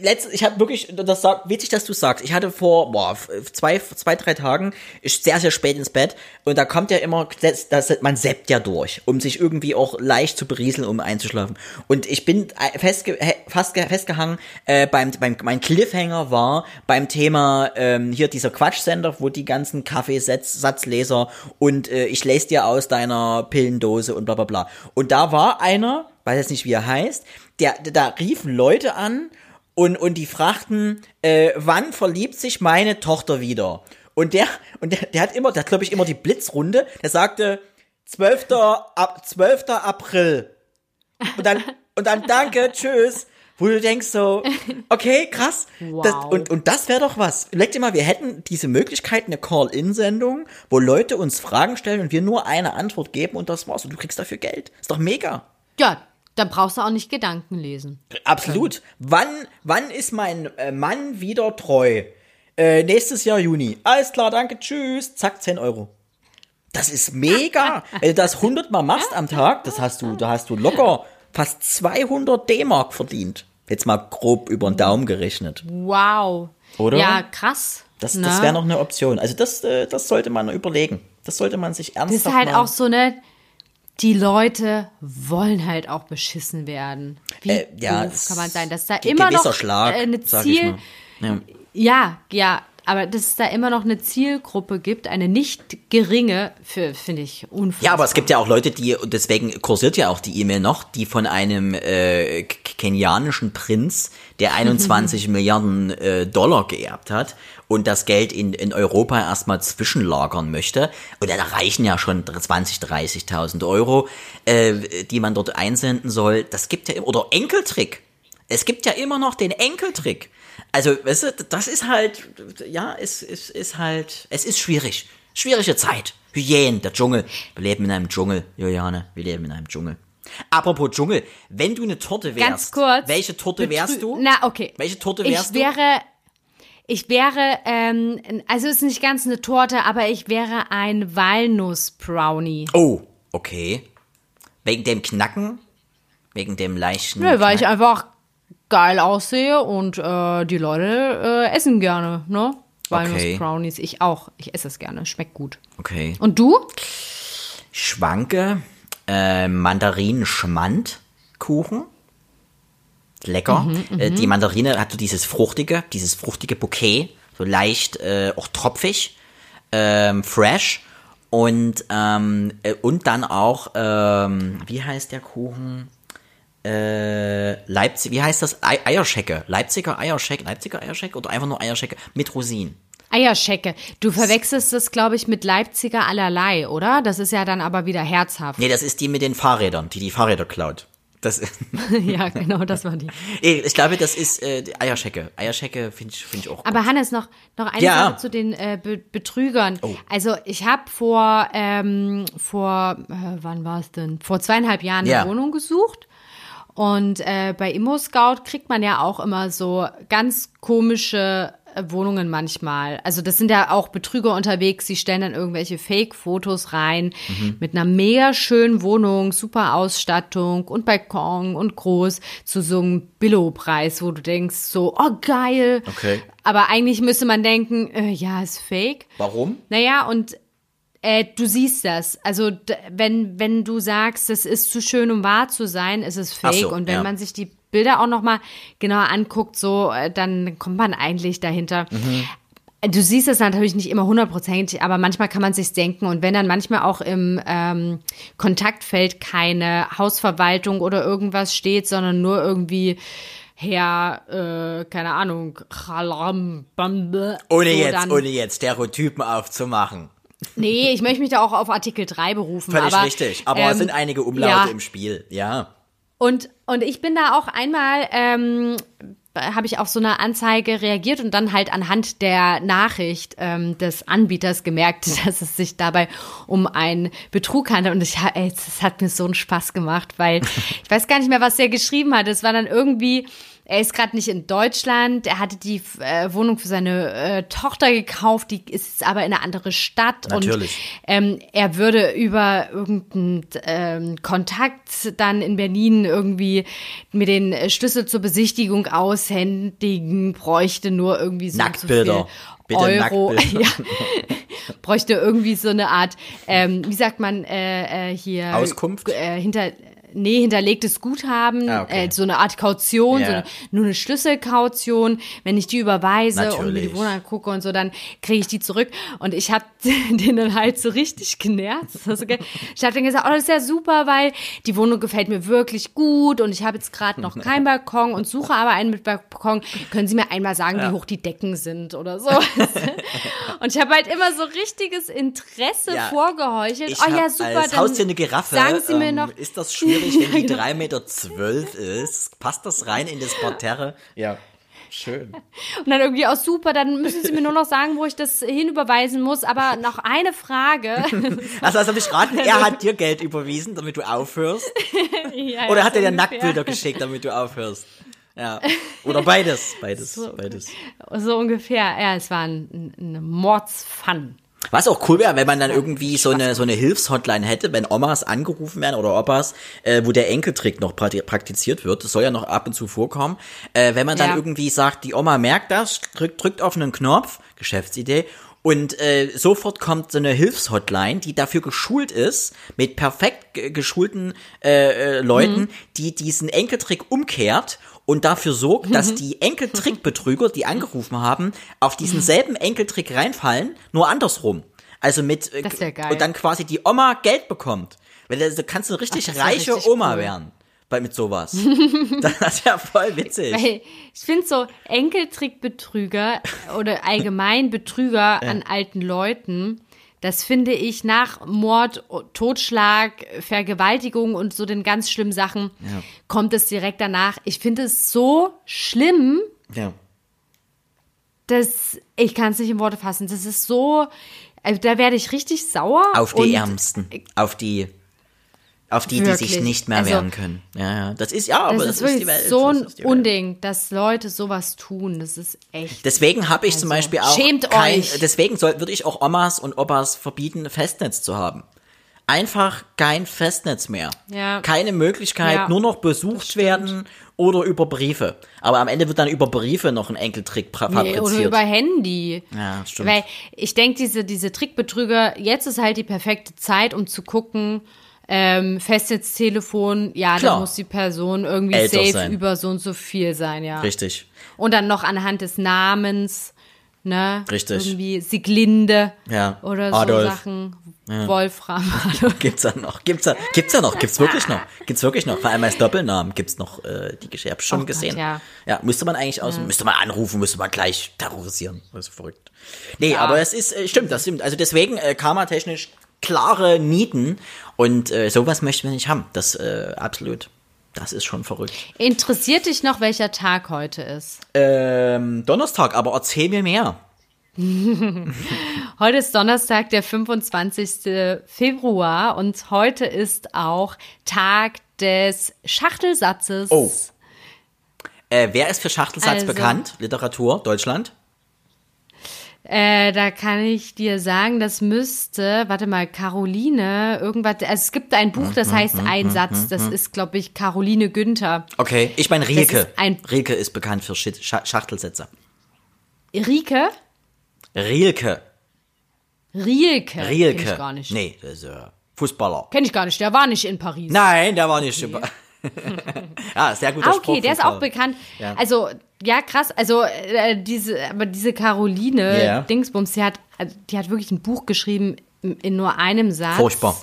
letztens, ich habe wirklich, das sagt, witzig, dass du sagst. Ich hatte vor boah, zwei, zwei, drei Tagen, ist sehr, sehr spät ins Bett und da kommt ja immer, das, das, man seppt ja durch, um sich irgendwie auch leicht zu berieseln, um einzuschlafen. Und ich bin festge, fast festgehangen äh, beim, beim, mein Cliffhanger war beim Thema ähm, hier dieser Quatschsender, wo die ganzen Kaffeesatzleser und äh, ich lese dir aus deiner Pillendose und bla bla bla. Und da war einer, weiß jetzt nicht wie er heißt, der, da riefen Leute an und, und die fragten, äh, wann verliebt sich meine Tochter wieder? Und der, und der, der hat immer, der hat glaube ich immer die Blitzrunde, der sagte 12. Ab, 12. April. Und dann, und dann danke, tschüss wo du denkst so, okay, krass. Wow. Das, und, und das wäre doch was. Leg dir mal, wir hätten diese Möglichkeit, eine Call-In-Sendung, wo Leute uns Fragen stellen und wir nur eine Antwort geben und das war's. Und du kriegst dafür Geld. Ist doch mega. Ja, dann brauchst du auch nicht Gedanken lesen. Absolut. Wann, wann ist mein äh, Mann wieder treu? Äh, nächstes Jahr Juni. Alles klar, danke, tschüss. Zack, 10 Euro. Das ist mega. Wenn du das 100 Mal machst am Tag, das hast du, da hast du locker fast 200 D-Mark verdient. Jetzt mal grob über den Daumen gerechnet. Wow. Oder? Ja, krass. Das, das wäre noch eine Option. Also das, äh, das sollte man überlegen. Das sollte man sich ernsthaft Das ist halt auch so eine, die Leute wollen halt auch beschissen werden. Wie äh, ja, kann man sein? Das ist da immer noch Schlag, eine Ziel. Ja. ja, ja, aber dass es da immer noch eine Zielgruppe gibt, eine nicht geringe, finde ich unfassbar. Ja, aber es gibt ja auch Leute, die, und deswegen kursiert ja auch die E-Mail noch, die von einem äh, kenianischen Prinz, der 21 Milliarden äh, Dollar geerbt hat und das Geld in, in Europa erstmal zwischenlagern möchte. Und da reichen ja schon 20, 30.000 Euro, äh, die man dort einsenden soll. Das gibt ja, oder Enkeltrick. Es gibt ja immer noch den Enkeltrick. Also, weißt du, das ist halt, ja, es ist, ist halt, es ist schwierig. Schwierige Zeit. Hyänen, der Dschungel. Wir leben in einem Dschungel, Juliane. Wir leben in einem Dschungel. Apropos Dschungel, wenn du eine Torte wärst, Ganz kurz, welche Torte wärst du? Na, okay. Welche Torte wärst ich wäre, Ich wäre, ähm, also ist nicht ganz eine Torte, aber ich wäre ein Walnuss-Brownie. Oh, okay. Wegen dem Knacken? Wegen dem leichten. Nö, weil ich einfach geil aussehe und äh, die Leute äh, essen gerne, ne? Walnuss okay. Brownies, ich auch. Ich esse es gerne, schmeckt gut. Okay. Und du? Schwanke äh, Mandarinen-Schmand-Kuchen. Lecker. Mhm, äh, die mhm. Mandarine hat so dieses fruchtige, dieses fruchtige Bouquet, so leicht, äh, auch tropfig, ähm, fresh. Und, ähm, äh, und dann auch, ähm, wie heißt der Kuchen? Äh, Leipzig, wie heißt das? Eierschecke. Leipziger Eierschecke, Leipziger Eierschecke oder einfach nur Eierschecke mit Rosinen. Eierschecke. Du verwechselst das, glaube ich, mit Leipziger allerlei, oder? Das ist ja dann aber wieder herzhaft. Nee, das ist die mit den Fahrrädern, die die Fahrräder klaut. Das ja, genau, das war die. Ich glaube, das ist äh, Eierschecke. Eierschecke finde ich, find ich auch gut. Aber Hannes, noch, noch eine ja. Sache zu den äh, Be Betrügern. Oh. Also ich habe vor, ähm, vor äh, wann war es denn? Vor zweieinhalb Jahren ja. eine Wohnung gesucht und äh, bei Immo Scout kriegt man ja auch immer so ganz komische äh, Wohnungen manchmal. Also das sind ja auch Betrüger unterwegs, die stellen dann irgendwelche Fake-Fotos rein mhm. mit einer mega schönen Wohnung, super Ausstattung und Balkon und groß zu so einem Billo-Preis, wo du denkst so, oh geil. Okay. Aber eigentlich müsste man denken, äh, ja, ist fake. Warum? Naja, und äh, du siehst das. Also wenn, wenn du sagst, es ist zu schön, um wahr zu sein, ist es fake. So, und wenn ja. man sich die Bilder auch noch mal genauer anguckt, so, äh, dann kommt man eigentlich dahinter. Mhm. Du siehst es natürlich nicht immer hundertprozentig, aber manchmal kann man sich denken. Und wenn dann manchmal auch im ähm, Kontaktfeld keine Hausverwaltung oder irgendwas steht, sondern nur irgendwie Herr, äh, keine Ahnung, ohne so jetzt, ohne jetzt Stereotypen aufzumachen. Nee, ich möchte mich da auch auf Artikel 3 berufen. Völlig aber, richtig, aber ähm, es sind einige Umlaute ja. im Spiel, ja. Und, und ich bin da auch einmal, ähm, habe ich auf so eine Anzeige reagiert und dann halt anhand der Nachricht ähm, des Anbieters gemerkt, dass es sich dabei um einen Betrug handelt. Und ich, ey, das hat mir so einen Spaß gemacht, weil ich weiß gar nicht mehr, was der geschrieben hat. Es war dann irgendwie er ist gerade nicht in Deutschland. Er hatte die äh, Wohnung für seine äh, Tochter gekauft, die ist aber in eine andere Stadt. Natürlich. Und ähm, er würde über irgendeinen ähm, Kontakt dann in Berlin irgendwie mir den Schlüssel zur Besichtigung aushändigen, bräuchte nur irgendwie so, Nacktbilder. so Euro. Ja. bräuchte irgendwie so eine Art, ähm, wie sagt man äh, äh, hier? Auskunft? Äh, hinter nee, hinterlegtes Guthaben, ah, okay. äh, so eine Art Kaution, yeah. so nur eine Schlüsselkaution. Wenn ich die überweise Natürlich. und mir die Wohnung angucke und so, dann kriege ich die zurück. Und ich habe den dann halt so richtig genervt. Okay. Ich habe dann gesagt, oh, das ist ja super, weil die Wohnung gefällt mir wirklich gut und ich habe jetzt gerade noch keinen Balkon und suche aber einen mit Balkon. Können Sie mir einmal sagen, ja. wie hoch die Decken sind oder so? und ich habe halt immer so richtiges Interesse ja, vorgeheuchelt. Oh ja, super. Als Haustier eine Giraffe. Sagen Sie mir ähm, noch. Ist das schwierig? Natürlich, wenn die 3,12 Meter zwölf ist, passt das rein in das Parterre. Ja. Schön. Und dann irgendwie auch super, dann müssen Sie mir nur noch sagen, wo ich das hinüberweisen muss. Aber noch eine Frage. Also, also habe ich raten, er hat dir Geld überwiesen, damit du aufhörst? ja, Oder hat er dir Nacktbilder geschickt, damit du aufhörst? Ja. Oder beides. Beides. So, beides. So ungefähr. Ja, es war ein, ein Mordsfun. Was auch cool wäre, wenn man dann irgendwie so eine so eine Hilfshotline hätte, wenn Omas angerufen werden oder Opas, äh, wo der Enkeltrick noch praktiziert wird. Das soll ja noch ab und zu vorkommen. Äh, wenn man dann ja. irgendwie sagt, die Oma merkt das, drückt, drückt auf einen Knopf, Geschäftsidee, und äh, sofort kommt so eine Hilfshotline, die dafür geschult ist, mit perfekt geschulten äh, äh, Leuten, mhm. die diesen Enkeltrick umkehrt und dafür sorgt, dass mhm. die Enkeltrickbetrüger, die angerufen haben, auf diesen selben Enkeltrick reinfallen, nur andersrum. Also mit äh, das geil. und dann quasi die Oma Geld bekommt. Weil du kannst eine richtig Ach, reiche richtig Oma cool. werden bei mit sowas. das ist ja voll witzig. Weil ich finde so Enkeltrickbetrüger oder allgemein Betrüger ja. an alten Leuten das finde ich nach Mord, Totschlag, Vergewaltigung und so den ganz schlimmen Sachen ja. kommt es direkt danach. Ich finde es so schlimm, ja. dass ich kann es nicht in Worte fassen. Das ist so, also da werde ich richtig sauer. Auf die Ärmsten, auf die auf die, wirklich? die sich nicht mehr also, wehren können. Ja, ja. Das ist ja, aber das, das ist, ist Welt, so ein Unding, dass Leute sowas tun. Das ist echt. Deswegen habe ich also, zum Beispiel auch. Schämt kein, euch. Deswegen soll, würde ich auch Omas und Opas verbieten, Festnetz zu haben. Einfach kein Festnetz mehr. Ja. Keine Möglichkeit, ja, nur noch besucht werden oder über Briefe. Aber am Ende wird dann über Briefe noch ein Enkeltrick fabriziert. Nee, oder über Handy. Ja, stimmt. Weil ich denke, diese, diese Trickbetrüger, jetzt ist halt die perfekte Zeit, um zu gucken, ähm, Festnetztelefon, ja, Klar. da muss die Person irgendwie Älter safe sein. über so und so viel sein, ja. Richtig. Und dann noch anhand des Namens, ne? Richtig. Irgendwie Siglinde ja. oder Adolf. so Sachen. Ja. Wolfram. gibt's da noch? Gibt's da, gibt's da noch? Gibt's wirklich noch? Gibt's wirklich noch? Vor allem als Doppelnamen gibt's noch äh, die Geschichte. schon oh gesehen. Gott, ja. ja, müsste man eigentlich aus, ja. müsste man anrufen, müsste man gleich terrorisieren. Das ist verrückt. Nee, aber es ist, äh, stimmt, das stimmt. Also deswegen, äh, karma-technisch klare Nieten und äh, sowas möchten wir nicht haben. Das äh, absolut. Das ist schon verrückt. Interessiert dich noch, welcher Tag heute ist? Ähm, Donnerstag, aber erzähl mir mehr. heute ist Donnerstag, der 25. Februar und heute ist auch Tag des Schachtelsatzes. Oh. Äh, wer ist für Schachtelsatz also, bekannt? Literatur, Deutschland? Äh, da kann ich dir sagen, das müsste, warte mal, Caroline, irgendwas, also es gibt ein Buch, das heißt Ein Satz, das ist, glaube ich, Caroline Günther. Okay, ich meine Rieke. Ein Rieke ist bekannt für Schachtelsätze. Rieke? Rielke. Rielke. Rielke. Kenn ich gar nicht. Nee, das ist äh, Fußballer. Kenn ich gar nicht, der war nicht in Paris. Nein, der war nicht in Paris. Ah, sehr guter ah, okay, Spruch der ist auch bekannt. Ja. Also, ja, krass. Also, äh, diese, aber diese Caroline yeah. Dingsbums, die hat, also, die hat wirklich ein Buch geschrieben in nur einem Satz. Furchtbar.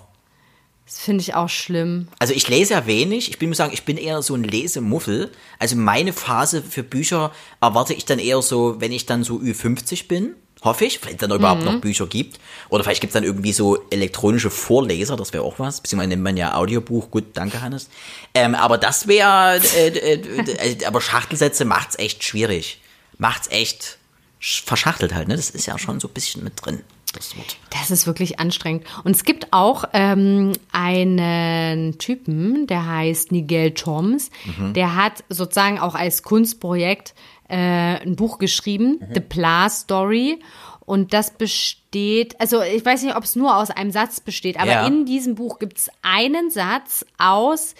Das finde ich auch schlimm. Also ich lese ja wenig. Ich bin muss sagen, ich bin eher so ein Lesemuffel. Also meine Phase für Bücher erwarte ich dann eher so, wenn ich dann so Ü50 bin hoffe ich, wenn es dann überhaupt mhm. noch Bücher gibt. Oder vielleicht gibt es dann irgendwie so elektronische Vorleser, das wäre auch was. Beziehungsweise nennt man ja Audiobuch. Gut, danke Hannes. Ähm, aber das wäre, äh, äh, äh, aber Schachtelsätze macht es echt schwierig. Macht es echt verschachtelt halt, ne? Das ist ja schon so ein bisschen mit drin. Das Wort. Das ist wirklich anstrengend. Und es gibt auch ähm, einen Typen, der heißt Nigel Toms, mhm. der hat sozusagen auch als Kunstprojekt äh, ein Buch geschrieben, mhm. The Pla Story. Und das besteht, also ich weiß nicht, ob es nur aus einem Satz besteht, aber ja. in diesem Buch gibt es einen Satz aus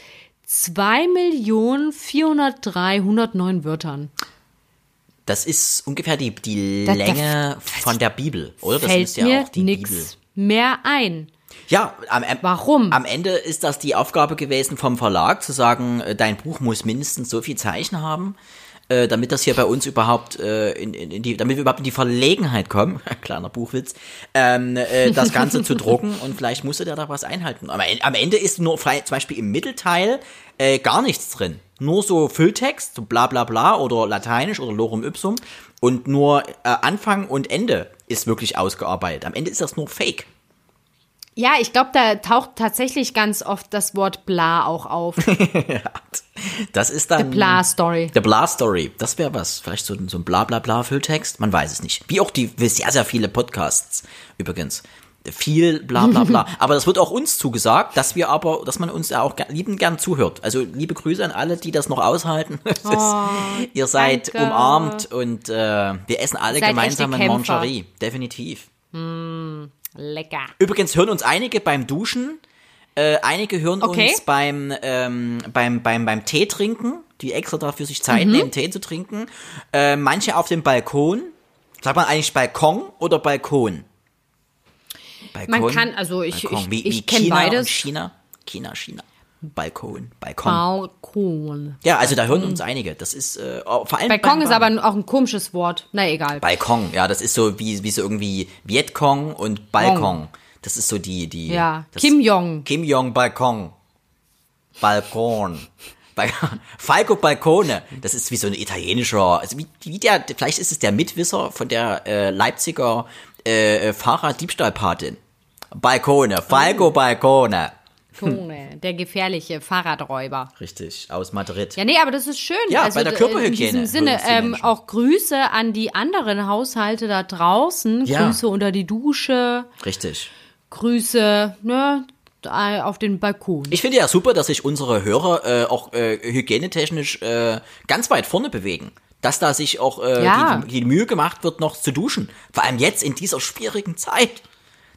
2.403.109 Wörtern. Das ist ungefähr die, die das, Länge das, von der Bibel, oder? Das fällt ist ja mir auch die Bibel. mehr ein. Ja, am, Warum? Am Ende ist das die Aufgabe gewesen vom Verlag, zu sagen, äh, dein Buch muss mindestens so viel Zeichen haben, äh, damit das hier bei uns überhaupt äh, in, in, in die, damit wir überhaupt in die Verlegenheit kommen, kleiner Buchwitz, ähm, äh, das Ganze zu drucken und vielleicht musste der da was einhalten. Aber am Ende ist nur zum Beispiel im Mittelteil äh, gar nichts drin. Nur so Fülltext, so bla bla bla oder Lateinisch oder Lorem Ipsum und nur äh, Anfang und Ende ist wirklich ausgearbeitet. Am Ende ist das nur Fake. Ja, ich glaube, da taucht tatsächlich ganz oft das Wort bla auch auf. das ist dann. The bla Story. The bla Story. Das wäre was. Vielleicht so, so ein bla bla bla Fülltext. Man weiß es nicht. Wie auch die sehr, sehr viele Podcasts übrigens. Viel bla bla bla. aber das wird auch uns zugesagt, dass wir aber, dass man uns ja auch lieben gern zuhört. Also liebe Grüße an alle, die das noch aushalten. Oh, ihr seid danke. umarmt und äh, wir essen alle gemeinsam in Mancherie. Definitiv. Mm. Lecker. Übrigens hören uns einige beim Duschen. Äh, einige hören okay. uns beim, ähm, beim, beim, beim Tee trinken, die extra dafür sich Zeit mhm. nehmen, Tee zu trinken. Äh, manche auf dem Balkon. Sagt man eigentlich Balkon oder Balkon? Balkon? Man kann, also ich, Balkon. ich, ich kenne beides. China, China, China. Balkon, Balkon. Balkon. Ja, also da hören uns einige. Das ist äh, vor allem. Balkon ist aber auch ein komisches Wort. Na egal. Balkon, ja, das ist so wie, wie so irgendwie Vietcong und Balkon. Das ist so die, die. Ja. Kim Jong. Kim Jong Balkon. Balkon. Falco Balcone, das ist wie so ein italienischer, also wie, wie der, vielleicht ist es der Mitwisser von der äh, Leipziger äh, Fahrraddiebstahlpatin. Balkone, Falco oh. Balcone. Tone, der gefährliche Fahrradräuber. Richtig, aus Madrid. Ja, nee, aber das ist schön. Ja, also, bei der Körperhygiene. In diesem Sinne, ähm, auch Grüße an die anderen Haushalte da draußen. Ja. Grüße unter die Dusche. Richtig. Grüße, ne, auf den Balkon. Ich finde ja super, dass sich unsere Hörer äh, auch äh, hygienetechnisch äh, ganz weit vorne bewegen. Dass da sich auch äh, ja. die, die Mühe gemacht wird, noch zu duschen. Vor allem jetzt in dieser schwierigen Zeit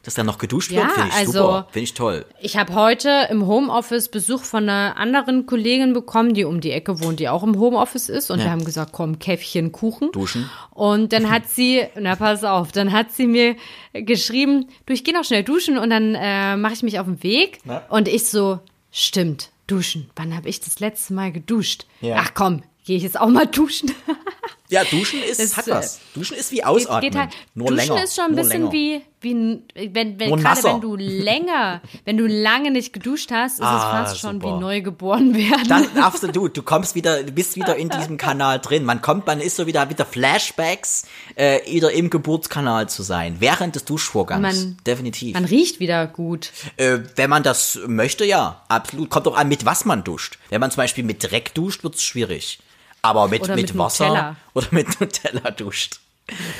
dass dann noch geduscht ja, wird, finde ich also, super, finde ich toll. Ich habe heute im Homeoffice Besuch von einer anderen Kollegin bekommen, die um die Ecke wohnt, die auch im Homeoffice ist und ja. wir haben gesagt, komm, Käffchen Kuchen. Duschen. Und dann hat sie, na pass auf, dann hat sie mir geschrieben, du, ich gehe noch schnell duschen und dann äh, mache ich mich auf den Weg. Na? Und ich so, stimmt, duschen. Wann habe ich das letzte Mal geduscht? Ja. Ach komm, gehe ich jetzt auch mal duschen. ja, duschen ist, das, hat was. Duschen ist wie Ausatmen. Geht, halt, nur duschen länger. ist schon ein bisschen länger. wie, wie wenn, wenn gerade wenn du länger, wenn du lange nicht geduscht hast, ist ah, es fast schon super. wie neu geboren werden. Dann absolut, du kommst wieder, du bist wieder in diesem Kanal drin. Man kommt, man ist so wieder, wieder Flashbacks, äh, wieder im Geburtskanal zu sein, während des Duschvorgangs. Man, Definitiv. Man riecht wieder gut. Äh, wenn man das möchte, ja, absolut. Kommt auch an, mit was man duscht. Wenn man zum Beispiel mit Dreck duscht, wird's schwierig aber mit, mit, mit Wasser Nutella. oder mit Nutella duscht.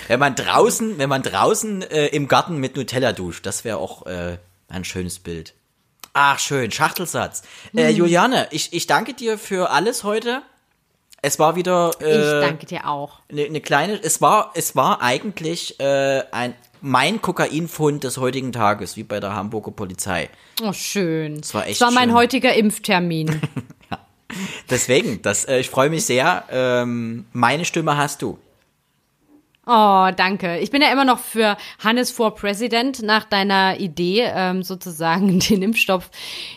Wenn man draußen, wenn man draußen äh, im Garten mit Nutella duscht, das wäre auch äh, ein schönes Bild. Ach, schön, Schachtelsatz. Hm. Äh, Juliane, ich, ich danke dir für alles heute. Es war wieder. Äh, ich danke dir auch. Eine ne kleine. Es war, es war eigentlich äh, ein mein Kokainfund des heutigen Tages, wie bei der Hamburger Polizei. Oh, schön. Das war echt. Das war mein schön. heutiger Impftermin. Deswegen, das, äh, ich freue mich sehr. Ähm, meine Stimme hast du. Oh, danke. Ich bin ja immer noch für Hannes for President nach deiner Idee, ähm, sozusagen den Impfstoff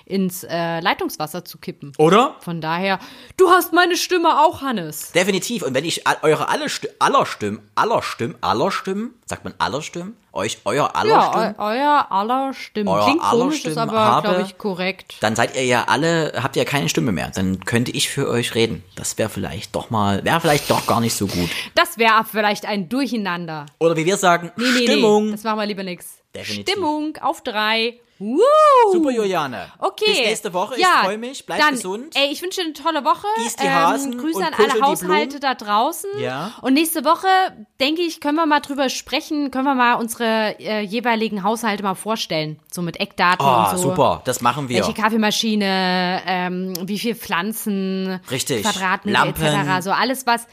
ins äh, Leitungswasser zu kippen. Oder? Von daher, du hast meine Stimme auch, Hannes. Definitiv. Und wenn ich eure alle aller Stimmen, aller Stimmen, aller Stimmen, sagt man aller Stimmen? Euch, euer aller ja, Stimmen? Eu euer aller Stimmen. Euer Klingt aller komisch, Stimmen ist aber, glaube ich, korrekt. Dann seid ihr ja alle, habt ihr keine Stimme mehr. Dann könnte ich für euch reden. Das wäre vielleicht doch mal, wäre vielleicht doch gar nicht so gut. Das wäre vielleicht ein Durcheinander. Oder wie wir sagen, nee, nee, Stimmung. Nee, das machen wir lieber nix. Definitiv. Stimmung auf drei. Woo. Super, Juliane. Okay. Bis nächste Woche. Ja, ich freue mich. Bleib dann, gesund. Ey, ich wünsche dir eine tolle Woche. Gieß die Hasen ähm, Grüße an alle Haushalte da draußen. Ja. Und nächste Woche, denke ich, können wir mal drüber sprechen, können wir mal unsere äh, jeweiligen Haushalte mal vorstellen. So mit Eckdaten Oh, und so. super. Das machen wir. Welche Kaffeemaschine, ähm, wie viel Pflanzen, Richtig. Quadratmeter Lampen. etc. So alles was.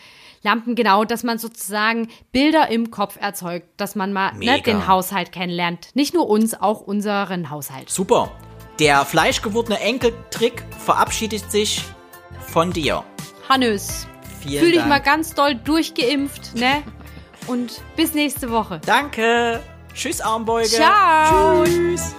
Lampen, genau, dass man sozusagen Bilder im Kopf erzeugt, dass man mal ne, den Haushalt kennenlernt. Nicht nur uns, auch unseren Haushalt. Super. Der fleischgewordene Enkeltrick verabschiedet sich von dir. Hannes, Vielen fühl dich Dank. mal ganz doll durchgeimpft, ne? Und bis nächste Woche. Danke. Tschüss, Armbeuge. Ciao. Tschüss.